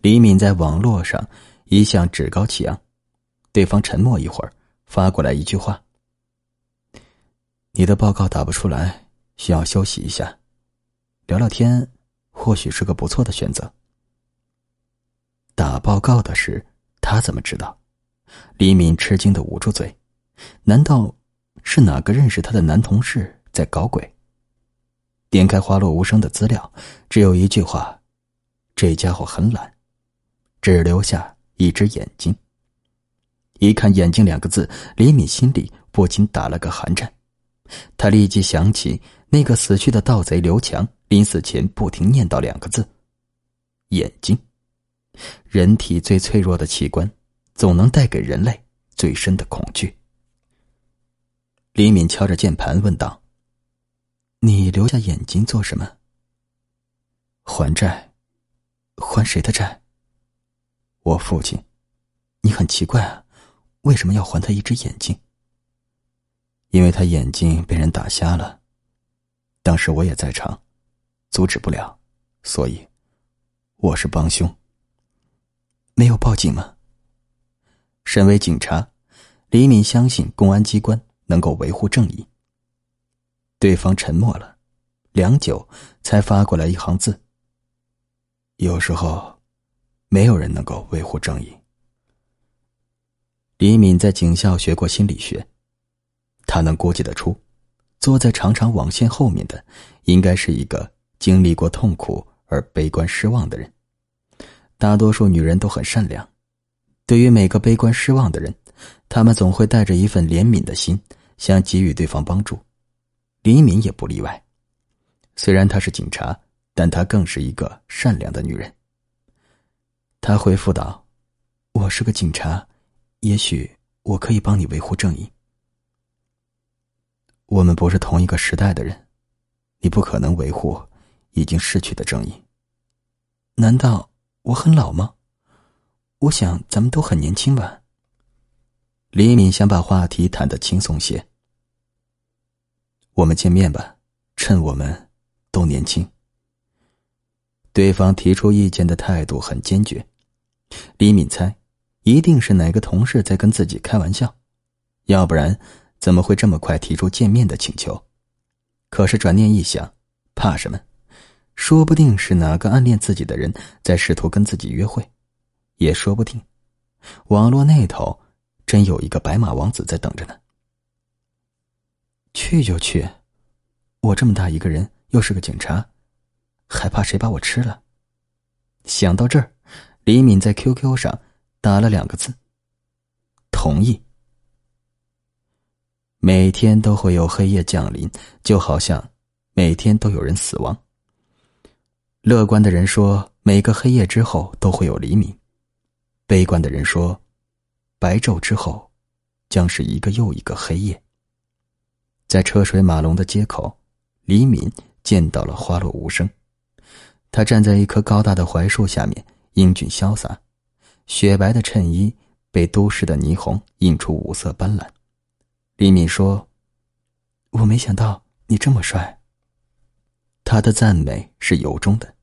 李敏在网络上一向趾高气昂，对方沉默一会儿，发过来一句话：“你的报告打不出来，需要休息一下，聊聊天或许是个不错的选择。”打报告的事，他怎么知道？李敏吃惊的捂住嘴，难道是哪个认识他的男同事在搞鬼？点开花落无声的资料，只有一句话：“这家伙很懒，只留下一只眼睛。”一看“眼睛”两个字，李敏心里不禁打了个寒颤。他立即想起那个死去的盗贼刘强临死前不停念叨两个字：“眼睛。”人体最脆弱的器官，总能带给人类最深的恐惧。李敏敲着键盘问道。你留下眼睛做什么？还债，还谁的债？我父亲，你很奇怪啊，为什么要还他一只眼睛？因为他眼睛被人打瞎了，当时我也在场，阻止不了，所以我是帮凶。没有报警吗？身为警察，李敏相信公安机关能够维护正义。对方沉默了，良久，才发过来一行字：“有时候，没有人能够维护正义。”李敏在警校学过心理学，他能估计得出，坐在长长网线后面的，应该是一个经历过痛苦而悲观失望的人。大多数女人都很善良，对于每个悲观失望的人，他们总会带着一份怜悯的心，想给予对方帮助。李敏也不例外，虽然她是警察，但她更是一个善良的女人。她回复道：“我是个警察，也许我可以帮你维护正义。我们不是同一个时代的人，你不可能维护已经逝去的正义。难道我很老吗？我想咱们都很年轻吧。李敏想把话题谈得轻松些。我们见面吧，趁我们都年轻。对方提出意见的态度很坚决，李敏猜，一定是哪个同事在跟自己开玩笑，要不然怎么会这么快提出见面的请求？可是转念一想，怕什么？说不定是哪个暗恋自己的人在试图跟自己约会，也说不定，网络那头真有一个白马王子在等着呢。去就去，我这么大一个人，又是个警察。还怕谁把我吃了？想到这儿，李敏在 QQ 上打了两个字：“同意。”每天都会有黑夜降临，就好像每天都有人死亡。乐观的人说，每个黑夜之后都会有黎明；悲观的人说，白昼之后将是一个又一个黑夜。在车水马龙的街口，李敏见到了花落无声。他站在一棵高大的槐树下面，英俊潇洒，雪白的衬衣被都市的霓虹映出五色斑斓。李敏说：“我没想到你这么帅。”他的赞美是由衷的。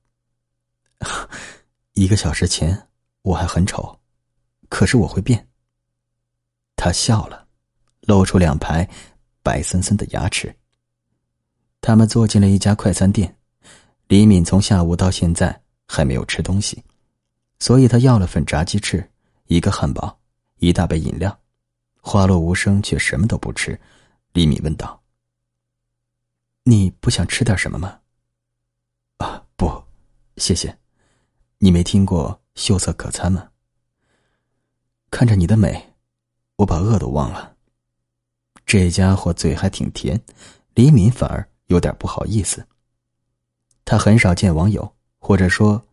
一个小时前我还很丑，可是我会变。他笑了，露出两排白森森的牙齿。他们坐进了一家快餐店。李敏从下午到现在还没有吃东西，所以他要了份炸鸡翅，一个汉堡，一大杯饮料。花落无声，却什么都不吃。李敏问道：“你不想吃点什么吗？”“啊，不，谢谢。你没听过秀色可餐吗？”看着你的美，我把饿都忘了。这家伙嘴还挺甜，李敏反而有点不好意思。他很少见网友，或者说，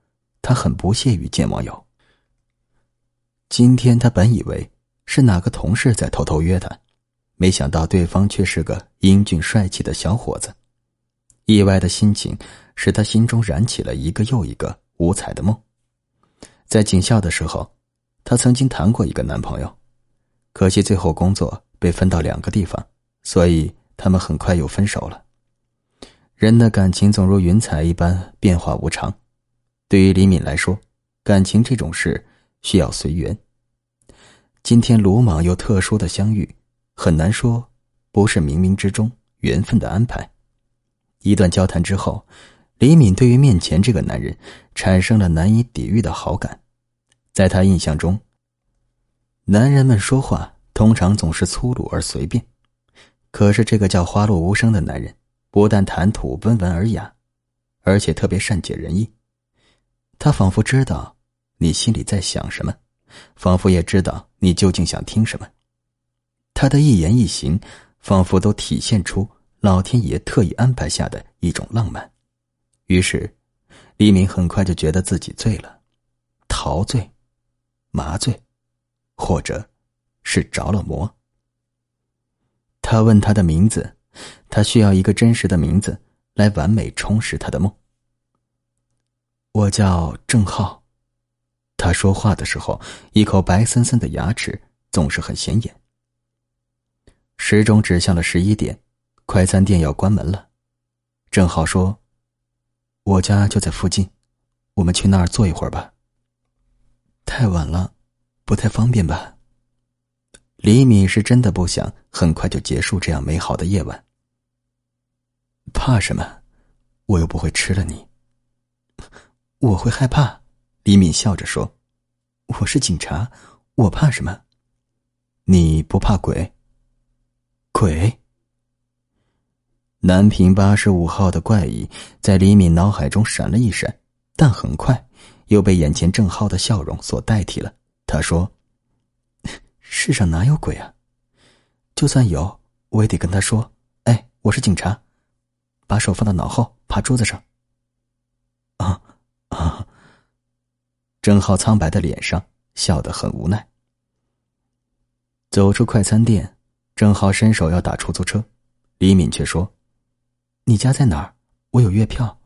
他很不屑于见网友。今天他本以为是哪个同事在偷偷约他，没想到对方却是个英俊帅气的小伙子。意外的心情使他心中燃起了一个又一个五彩的梦。在警校的时候，她曾经谈过一个男朋友，可惜最后工作被分到两个地方，所以他们很快又分手了。人的感情总如云彩一般变化无常，对于李敏来说，感情这种事需要随缘。今天鲁莽又特殊的相遇，很难说不是冥冥之中缘分的安排。一段交谈之后，李敏对于面前这个男人产生了难以抵御的好感。在他印象中，男人们说话通常总是粗鲁而随便，可是这个叫花落无声的男人。不但谈吐温文尔雅，而且特别善解人意。他仿佛知道你心里在想什么，仿佛也知道你究竟想听什么。他的一言一行，仿佛都体现出老天爷特意安排下的一种浪漫。于是，黎明很快就觉得自己醉了，陶醉、麻醉，或者是着了魔。他问他的名字。他需要一个真实的名字来完美充实他的梦。我叫郑浩。他说话的时候，一口白森森的牙齿总是很显眼。时钟指向了十一点，快餐店要关门了。郑浩说：“我家就在附近，我们去那儿坐一会儿吧。”太晚了，不太方便吧？李敏是真的不想很快就结束这样美好的夜晚。怕什么？我又不会吃了你。我会害怕。李敏笑着说：“我是警察，我怕什么？你不怕鬼？鬼？”南平八十五号的怪异在李敏脑海中闪了一闪，但很快又被眼前郑浩的笑容所代替了。他说。世上哪有鬼啊？就算有，我也得跟他说：“哎，我是警察。”把手放到脑后，趴桌子上。啊啊！郑浩苍白的脸上笑得很无奈。走出快餐店，郑浩伸手要打出租车，李敏却说：“你家在哪儿？我有月票，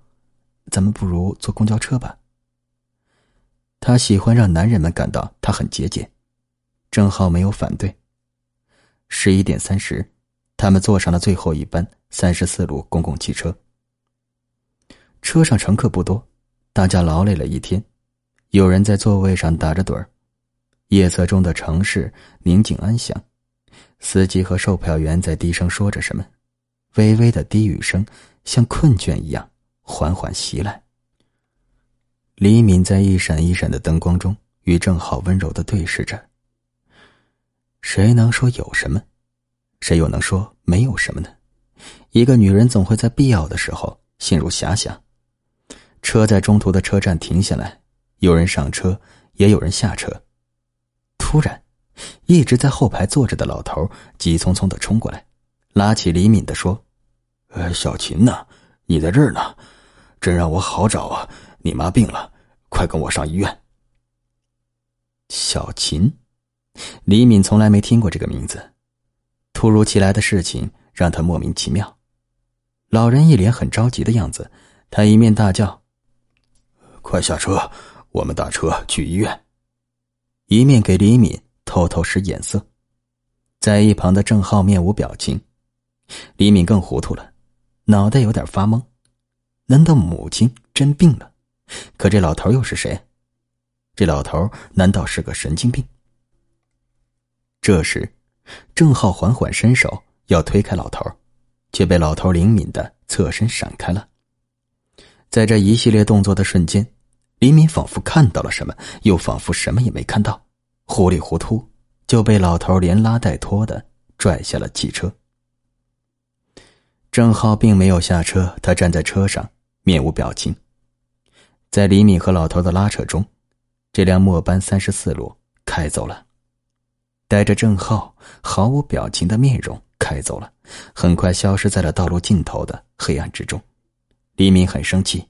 咱们不如坐公交车吧。”他喜欢让男人们感到他很节俭。郑浩没有反对。十一点三十，他们坐上了最后一班三十四路公共汽车。车上乘客不多，大家劳累了一天，有人在座位上打着盹儿。夜色中的城市宁静安详，司机和售票员在低声说着什么，微微的低语声像困倦一样缓缓袭来。李敏在一闪一闪的灯光中与郑浩温柔的对视着。谁能说有什么？谁又能说没有什么呢？一个女人总会在必要的时候陷入遐想。车在中途的车站停下来，有人上车，也有人下车。突然，一直在后排坐着的老头急匆匆的冲过来，拉起李敏的说：“呃，小琴呢？你在这儿呢？真让我好找啊！你妈病了，快跟我上医院。”小琴。李敏从来没听过这个名字，突如其来的事情让他莫名其妙。老人一脸很着急的样子，他一面大叫：“快下车，我们打车去医院。”一面给李敏偷偷使眼色。在一旁的郑浩面无表情，李敏更糊涂了，脑袋有点发懵。难道母亲真病了？可这老头又是谁？这老头难道是个神经病？这时，郑浩缓缓伸手要推开老头，却被老头灵敏的侧身闪开了。在这一系列动作的瞬间，李敏仿佛看到了什么，又仿佛什么也没看到，糊里糊涂就被老头连拉带拖的拽下了汽车。郑浩并没有下车，他站在车上，面无表情。在李敏和老头的拉扯中，这辆末班三十四路开走了。带着郑浩毫无表情的面容开走了，很快消失在了道路尽头的黑暗之中。李敏很生气，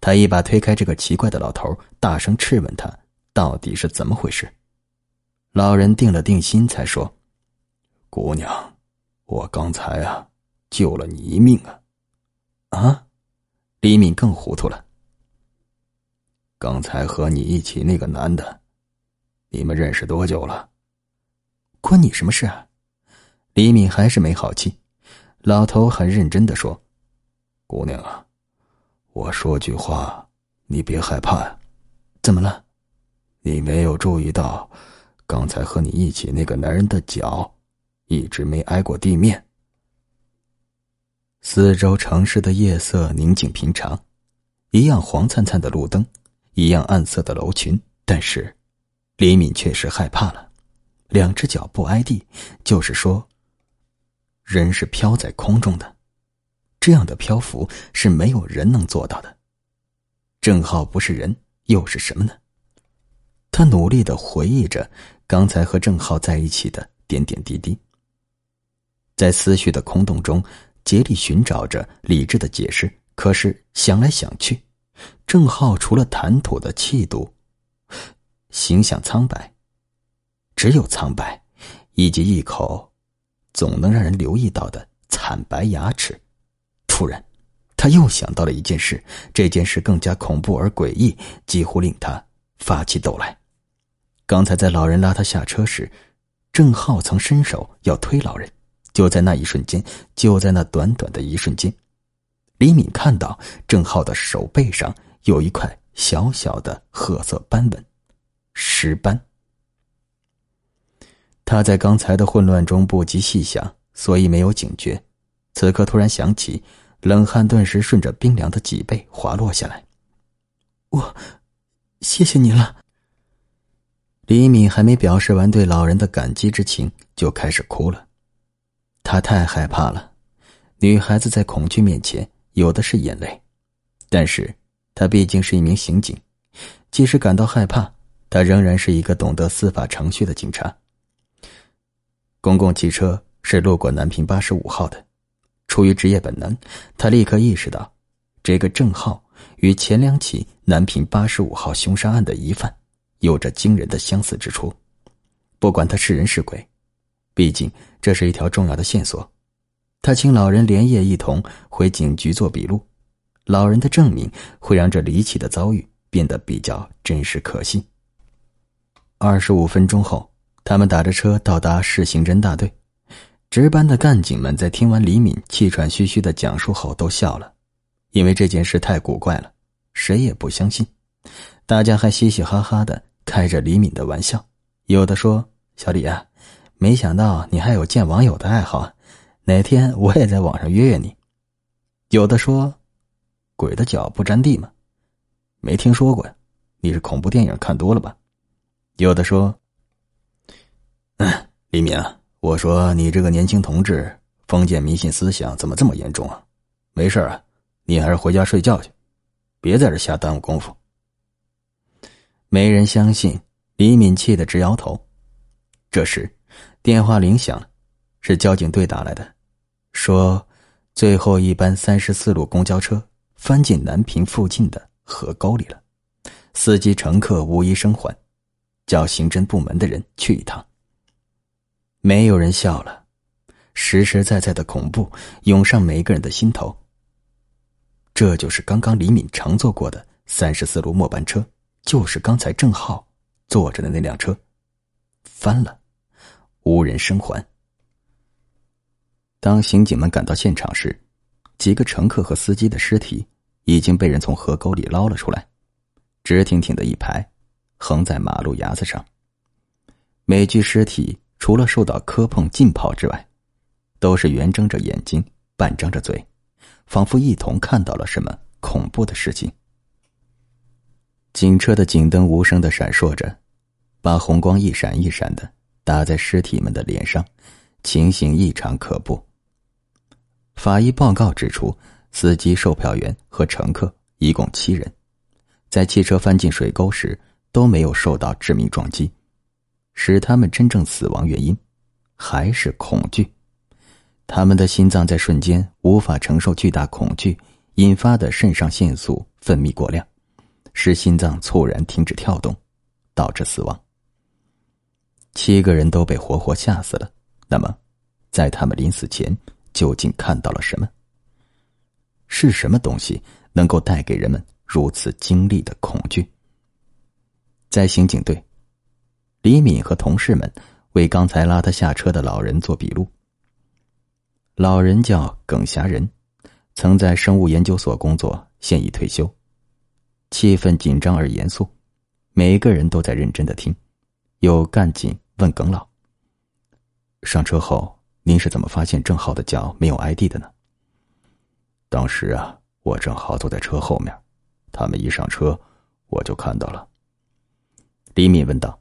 他一把推开这个奇怪的老头，大声质问他到底是怎么回事。老人定了定心，才说：“姑娘，我刚才啊救了你一命啊！”啊，李敏更糊涂了。刚才和你一起那个男的，你们认识多久了？关你什么事啊？李敏还是没好气。老头很认真的说：“姑娘啊，我说句话，你别害怕。怎么了？你没有注意到，刚才和你一起那个男人的脚，一直没挨过地面。”四周城市的夜色宁静平常，一样黄灿灿的路灯，一样暗色的楼群，但是，李敏确实害怕了。两只脚不挨地，就是说，人是飘在空中的，这样的漂浮是没有人能做到的。郑浩不是人，又是什么呢？他努力的回忆着刚才和郑浩在一起的点点滴滴，在思绪的空洞中竭力寻找着理智的解释。可是想来想去，郑浩除了谈吐的气度，形象苍白。只有苍白，以及一口总能让人留意到的惨白牙齿。突然，他又想到了一件事，这件事更加恐怖而诡异，几乎令他发起抖来。刚才在老人拉他下车时，郑浩曾伸手要推老人，就在那一瞬间，就在那短短的一瞬间，李敏看到郑浩的手背上有一块小小的褐色斑纹，石斑。他在刚才的混乱中不及细想，所以没有警觉。此刻突然想起，冷汗顿时顺着冰凉的脊背滑落下来。我，谢谢你了。李敏还没表示完对老人的感激之情，就开始哭了。他太害怕了，女孩子在恐惧面前有的是眼泪。但是她毕竟是一名刑警，即使感到害怕，他仍然是一个懂得司法程序的警察。公共汽车是路过南平八十五号的，出于职业本能，他立刻意识到，这个郑浩与前两起南平八十五号凶杀案的疑犯有着惊人的相似之处。不管他是人是鬼，毕竟这是一条重要的线索。他请老人连夜一同回警局做笔录，老人的证明会让这离奇的遭遇变得比较真实可信。二十五分钟后，他们打着车到达市刑侦大队。值班的干警们在听完李敏气喘吁吁的讲述后都笑了，因为这件事太古怪了，谁也不相信。大家还嘻嘻哈哈的开着李敏的玩笑，有的说：“小李啊，没想到你还有见网友的爱好，哪天我也在网上约约你。”有的说：“鬼的脚不沾地嘛，没听说过呀，你是恐怖电影看多了吧？”有的说：“，李敏啊。”我说：“你这个年轻同志，封建迷信思想怎么这么严重啊？没事啊，你还是回家睡觉去，别在这瞎耽误功夫。”没人相信，李敏气得直摇头。这时，电话铃响了，是交警队打来的，说最后一班三十四路公交车翻进南平附近的河沟里了，司机乘客无一生还，叫刑侦部门的人去一趟。没有人笑了，实实在在的恐怖涌上每个人的心头。这就是刚刚李敏乘坐过的三十四路末班车，就是刚才郑浩坐着的那辆车，翻了，无人生还。当刑警们赶到现场时，几个乘客和司机的尸体已经被人从河沟里捞了出来，直挺挺的一排，横在马路牙子上。每具尸体。除了受到磕碰浸泡之外，都是圆睁着眼睛，半张着嘴，仿佛一同看到了什么恐怖的事情。警车的警灯无声的闪烁着，把红光一闪一闪的打在尸体们的脸上，情形异常可怖。法医报告指出，司机、售票员和乘客一共七人，在汽车翻进水沟时都没有受到致命撞击。使他们真正死亡原因，还是恐惧。他们的心脏在瞬间无法承受巨大恐惧引发的肾上腺素分泌过量，使心脏猝然停止跳动，导致死亡。七个人都被活活吓死了。那么，在他们临死前，究竟看到了什么？是什么东西能够带给人们如此经历的恐惧？在刑警队。李敏和同事们为刚才拉他下车的老人做笔录。老人叫耿霞仁，曾在生物研究所工作，现已退休。气氛紧张而严肃，每个人都在认真的听。有干警问耿老：“上车后，您是怎么发现郑浩的脚没有挨地的呢？”当时啊，我正好坐在车后面，他们一上车，我就看到了。李敏问道。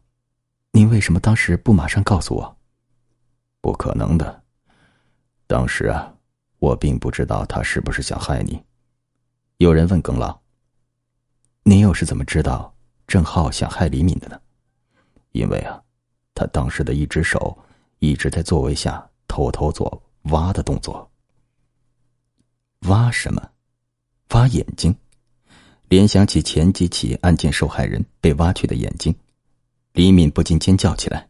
您为什么当时不马上告诉我？不可能的，当时啊，我并不知道他是不是想害你。有人问耿老：“您又是怎么知道郑浩想害李敏的呢？”因为啊，他当时的一只手一直在座位下偷偷做挖的动作。挖什么？挖眼睛？联想起前几起案件受害人被挖去的眼睛。李敏不禁尖叫起来。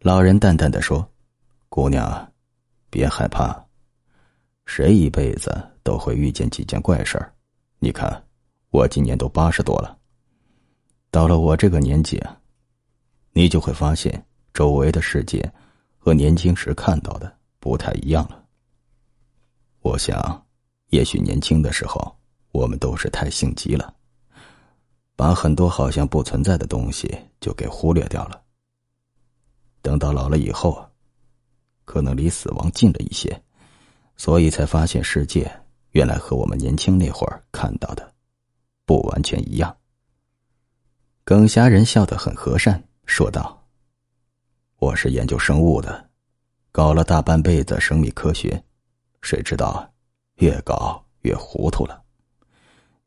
老人淡淡的说：“姑娘，别害怕，谁一辈子都会遇见几件怪事儿。你看，我今年都八十多了，到了我这个年纪啊，你就会发现周围的世界和年轻时看到的不太一样了。我想，也许年轻的时候我们都是太性急了。”把很多好像不存在的东西就给忽略掉了。等到老了以后，可能离死亡近了一些，所以才发现世界原来和我们年轻那会儿看到的不完全一样。耿侠人笑得很和善，说道：“我是研究生物的，搞了大半辈子生命科学，谁知道越搞越糊涂了。”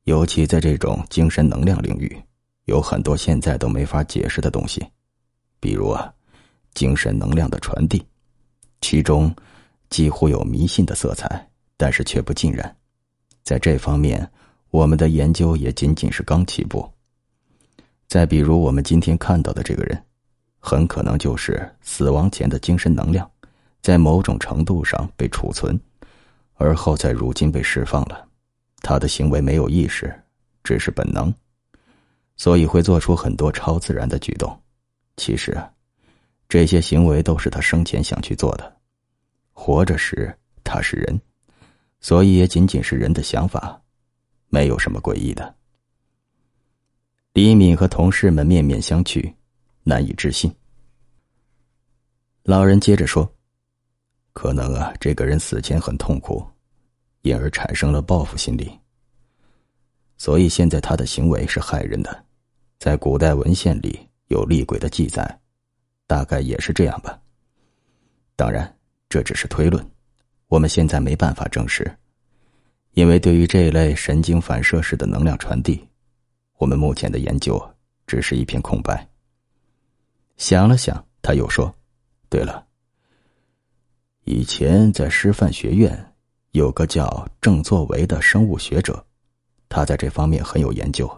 尤其在这种精神能量领域，有很多现在都没法解释的东西，比如啊，精神能量的传递，其中几乎有迷信的色彩，但是却不尽然。在这方面，我们的研究也仅仅是刚起步。再比如我们今天看到的这个人，很可能就是死亡前的精神能量，在某种程度上被储存，而后在如今被释放了。他的行为没有意识，只是本能，所以会做出很多超自然的举动。其实，这些行为都是他生前想去做的。活着时他是人，所以也仅仅是人的想法，没有什么诡异的。李敏和同事们面面相觑，难以置信。老人接着说：“可能啊，这个人死前很痛苦，因而产生了报复心理。所以现在他的行为是害人的，在古代文献里有厉鬼的记载，大概也是这样吧。当然，这只是推论，我们现在没办法证实，因为对于这一类神经反射式的能量传递。”我们目前的研究只是一片空白。想了想，他又说：“对了，以前在师范学院有个叫郑作为的生物学者，他在这方面很有研究。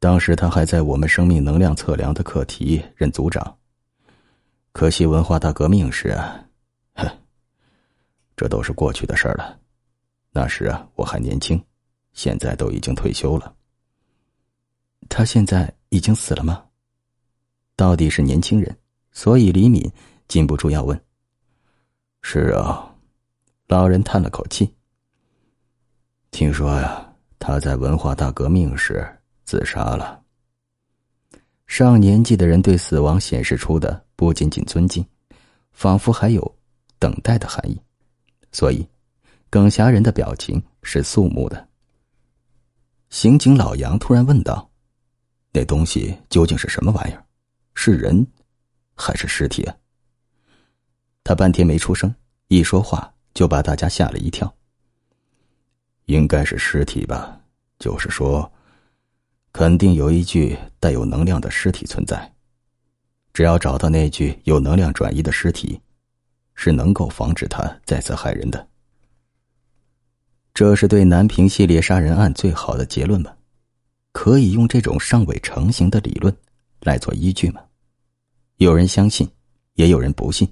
当时他还在我们生命能量测量的课题任组长。可惜文化大革命时啊，哼，这都是过去的事了。那时啊，我还年轻，现在都已经退休了。”他现在已经死了吗？到底是年轻人，所以李敏禁不住要问。是啊，老人叹了口气。听说呀，他在文化大革命时自杀了。上年纪的人对死亡显示出的不仅仅尊敬，仿佛还有等待的含义，所以耿侠人的表情是肃穆的。刑警老杨突然问道。那东西究竟是什么玩意儿？是人，还是尸体啊？他半天没出声，一说话就把大家吓了一跳。应该是尸体吧，就是说，肯定有一具带有能量的尸体存在。只要找到那具有能量转移的尸体，是能够防止他再次害人的。这是对南平系列杀人案最好的结论吧？可以用这种尚未成型的理论来做依据吗？有人相信，也有人不信。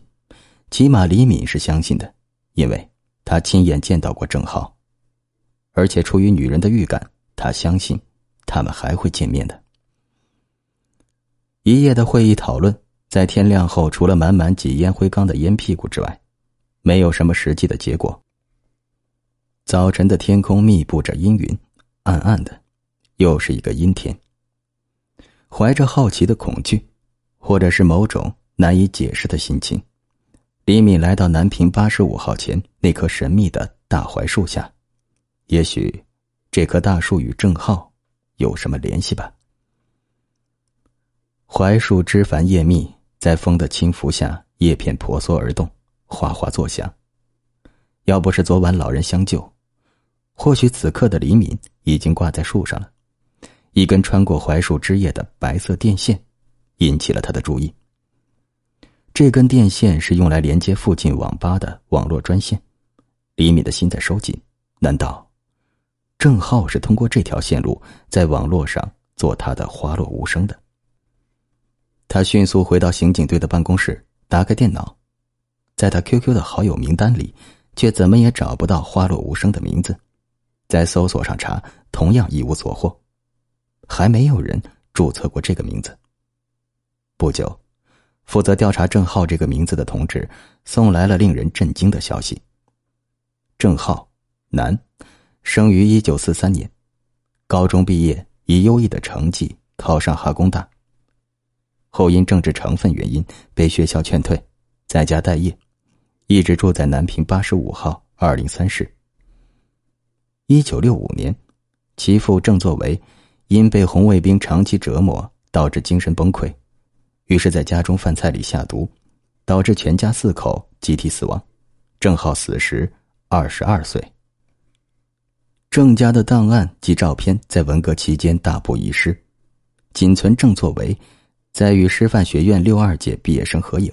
起码李敏是相信的，因为他亲眼见到过郑浩，而且出于女人的预感，他相信他们还会见面的。一夜的会议讨论，在天亮后，除了满满挤烟灰缸的烟屁股之外，没有什么实际的结果。早晨的天空密布着阴云，暗暗的。又是一个阴天。怀着好奇的恐惧，或者是某种难以解释的心情，李敏来到南平八十五号前那棵神秘的大槐树下。也许，这棵大树与郑浩有什么联系吧？槐树枝繁叶密，在风的轻拂下，叶片婆娑而动，哗哗作响。要不是昨晚老人相救，或许此刻的李敏已经挂在树上了。一根穿过槐树枝叶的白色电线，引起了他的注意。这根电线是用来连接附近网吧的网络专线。李敏的心在收紧，难道郑浩是通过这条线路在网络上做他的花落无声的？他迅速回到刑警队的办公室，打开电脑，在他 QQ 的好友名单里，却怎么也找不到花落无声的名字。在搜索上查，同样一无所获。还没有人注册过这个名字。不久，负责调查郑浩这个名字的同志送来了令人震惊的消息：郑浩，男，生于一九四三年，高中毕业，以优异的成绩考上哈工大。后因政治成分原因被学校劝退，在家待业，一直住在南平八十五号二零三室。一九六五年，其父郑作为。因被红卫兵长期折磨，导致精神崩溃，于是在家中饭菜里下毒，导致全家四口集体死亡。郑浩死时二十二岁。郑家的档案及照片在文革期间大部遗失，仅存郑作为在与师范学院六二届毕业生合影。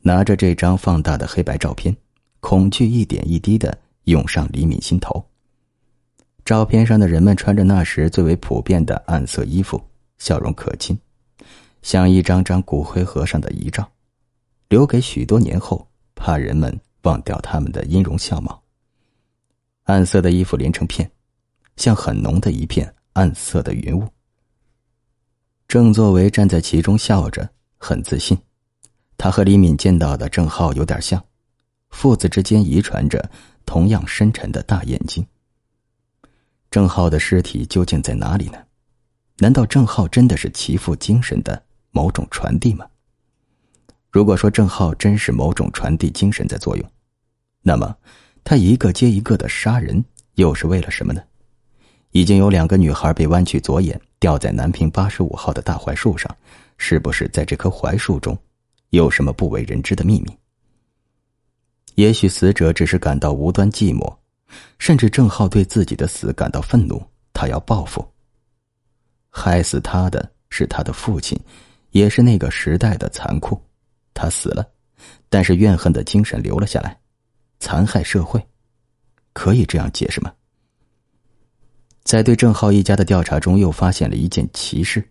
拿着这张放大的黑白照片，恐惧一点一滴的涌上李敏心头。照片上的人们穿着那时最为普遍的暗色衣服，笑容可亲，像一张张骨灰盒上的遗照，留给许多年后怕人们忘掉他们的音容笑貌。暗色的衣服连成片，像很浓的一片暗色的云雾。郑作为站在其中笑着，很自信。他和李敏见到的郑浩有点像，父子之间遗传着同样深沉的大眼睛。郑浩的尸体究竟在哪里呢？难道郑浩真的是其父精神的某种传递吗？如果说郑浩真是某种传递精神在作用，那么。他一个接一个的杀人，又是为了什么呢？已经有两个女孩被弯曲左眼，吊在南平八十五号的大槐树上，是不是在这棵槐树中，有什么不为人知的秘密？也许死者只是感到无端寂寞，甚至郑浩对自己的死感到愤怒，他要报复。害死他的是他的父亲，也是那个时代的残酷。他死了，但是怨恨的精神留了下来。残害社会，可以这样解释吗？在对郑浩一家的调查中，又发现了一件奇事。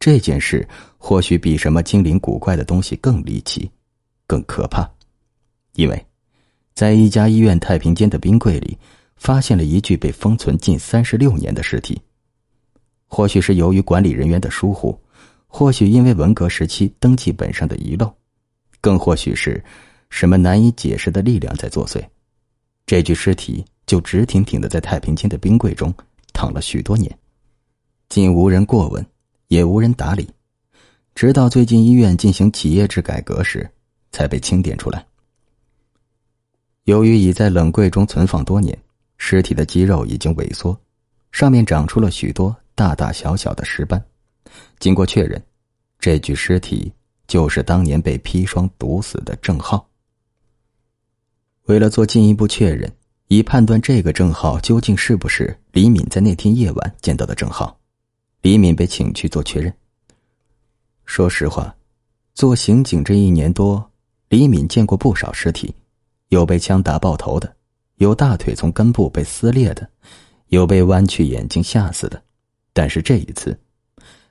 这件事或许比什么精灵古怪的东西更离奇、更可怕，因为，在一家医院太平间的冰柜里，发现了一具被封存近三十六年的尸体。或许是由于管理人员的疏忽，或许因为文革时期登记本上的遗漏，更或许是。什么难以解释的力量在作祟？这具尸体就直挺挺的在太平间的冰柜中躺了许多年，竟无人过问，也无人打理，直到最近医院进行企业制改革时，才被清点出来。由于已在冷柜中存放多年，尸体的肌肉已经萎缩，上面长出了许多大大小小的尸斑。经过确认，这具尸体就是当年被砒霜毒死的郑浩。为了做进一步确认，以判断这个郑浩究竟是不是李敏在那天夜晚见到的郑浩，李敏被请去做确认。说实话，做刑警这一年多，李敏见过不少尸体，有被枪打爆头的，有大腿从根部被撕裂的，有被弯曲眼睛吓死的。但是这一次，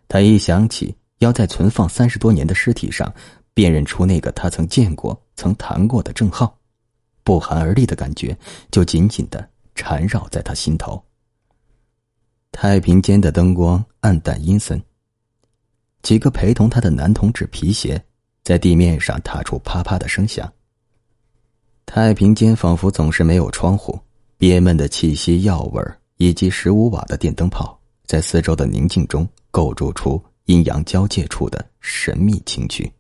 他一想起要在存放三十多年的尸体上辨认出那个他曾见过、曾谈过的郑浩。不寒而栗的感觉就紧紧的缠绕在他心头。太平间的灯光暗淡阴森。几个陪同他的男同志皮鞋在地面上踏出啪啪的声响。太平间仿佛总是没有窗户，憋闷的气息、药味以及十五瓦的电灯泡，在四周的宁静中构筑出阴阳交界处的神秘情趣。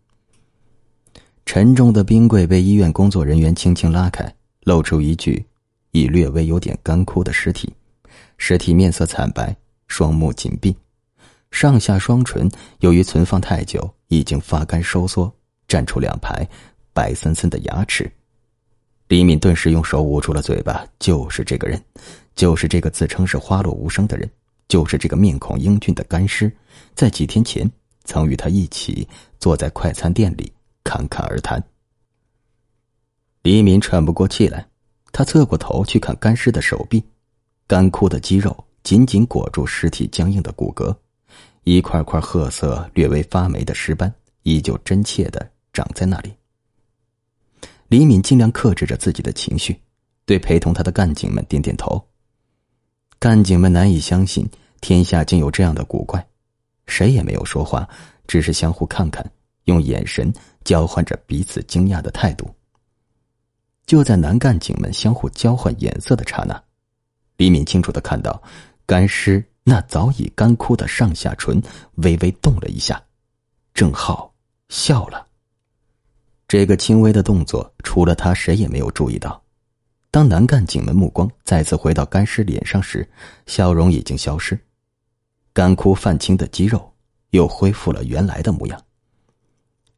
沉重的冰柜被医院工作人员轻轻拉开，露出一具已略微有点干枯的尸体。尸体面色惨白，双目紧闭，上下双唇由于存放太久已经发干收缩，绽出两排白森森的牙齿。李敏顿时用手捂住了嘴巴。就是这个人，就是这个自称是花落无声的人，就是这个面孔英俊的干尸，在几天前曾与他一起坐在快餐店里。侃侃而谈。李敏喘不过气来，他侧过头去看干尸的手臂，干枯的肌肉紧紧裹住尸体僵硬的骨骼，一块块褐色、略微发霉的尸斑依旧真切的长在那里。李敏尽量克制着自己的情绪，对陪同他的干警们点点头。干警们难以相信天下竟有这样的古怪，谁也没有说话，只是相互看看，用眼神。交换着彼此惊讶的态度。就在男干警们相互交换眼色的刹那，李敏清楚的看到，干尸那早已干枯的上下唇微微动了一下，郑浩笑了。这个轻微的动作，除了他，谁也没有注意到。当男干警们目光再次回到干尸脸上时，笑容已经消失，干枯泛青的肌肉又恢复了原来的模样。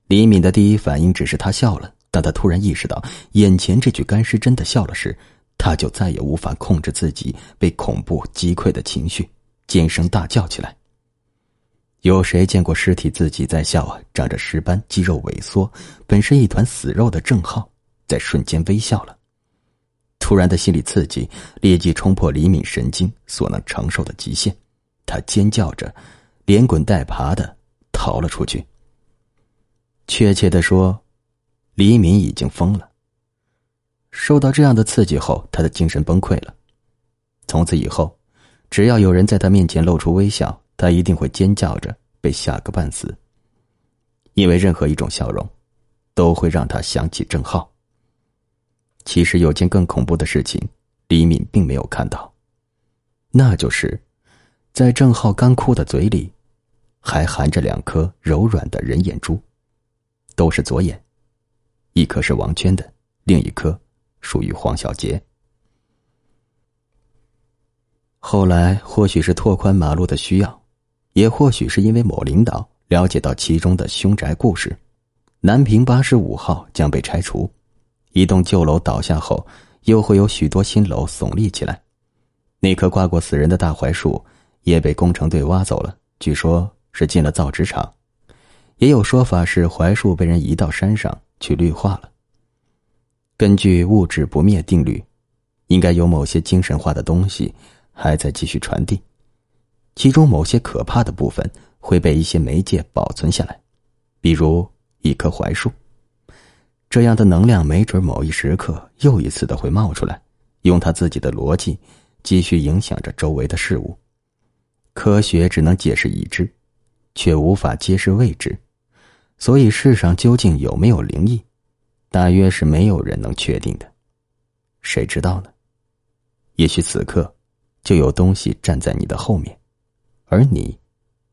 李敏的第一反应只是他笑了，当他突然意识到眼前这具干尸真的笑了时，他就再也无法控制自己被恐怖击溃的情绪，尖声大叫起来。有谁见过尸体自己在笑啊？长着尸斑、肌肉萎缩、本是一团死肉的郑浩，在瞬间微笑了。突然的心理刺激立即冲破李敏神经所能承受的极限，他尖叫着，连滚带爬的逃了出去。确切的说，李敏已经疯了。受到这样的刺激后，他的精神崩溃了。从此以后，只要有人在他面前露出微笑，他一定会尖叫着被吓个半死。因为任何一种笑容，都会让他想起郑浩。其实有件更恐怖的事情，李敏并没有看到，那就是，在郑浩干枯的嘴里，还含着两颗柔软的人眼珠，都是左眼，一颗是王娟的，另一颗属于黄小杰。后来或许是拓宽马路的需要，也或许是因为某领导了解到其中的凶宅故事，南平八十五号将被拆除。一栋旧楼倒下后，又会有许多新楼耸立起来。那棵挂过死人的大槐树也被工程队挖走了，据说是进了造纸厂。也有说法是槐树被人移到山上去绿化了。根据物质不灭定律，应该有某些精神化的东西还在继续传递，其中某些可怕的部分会被一些媒介保存下来，比如一棵槐树。这样的能量，没准某一时刻又一次的会冒出来，用他自己的逻辑继续影响着周围的事物。科学只能解释已知，却无法揭示未知，所以世上究竟有没有灵异，大约是没有人能确定的。谁知道呢？也许此刻就有东西站在你的后面，而你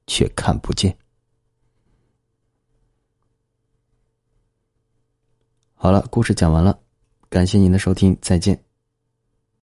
却看不见。好了，故事讲完了，感谢您的收听，再见。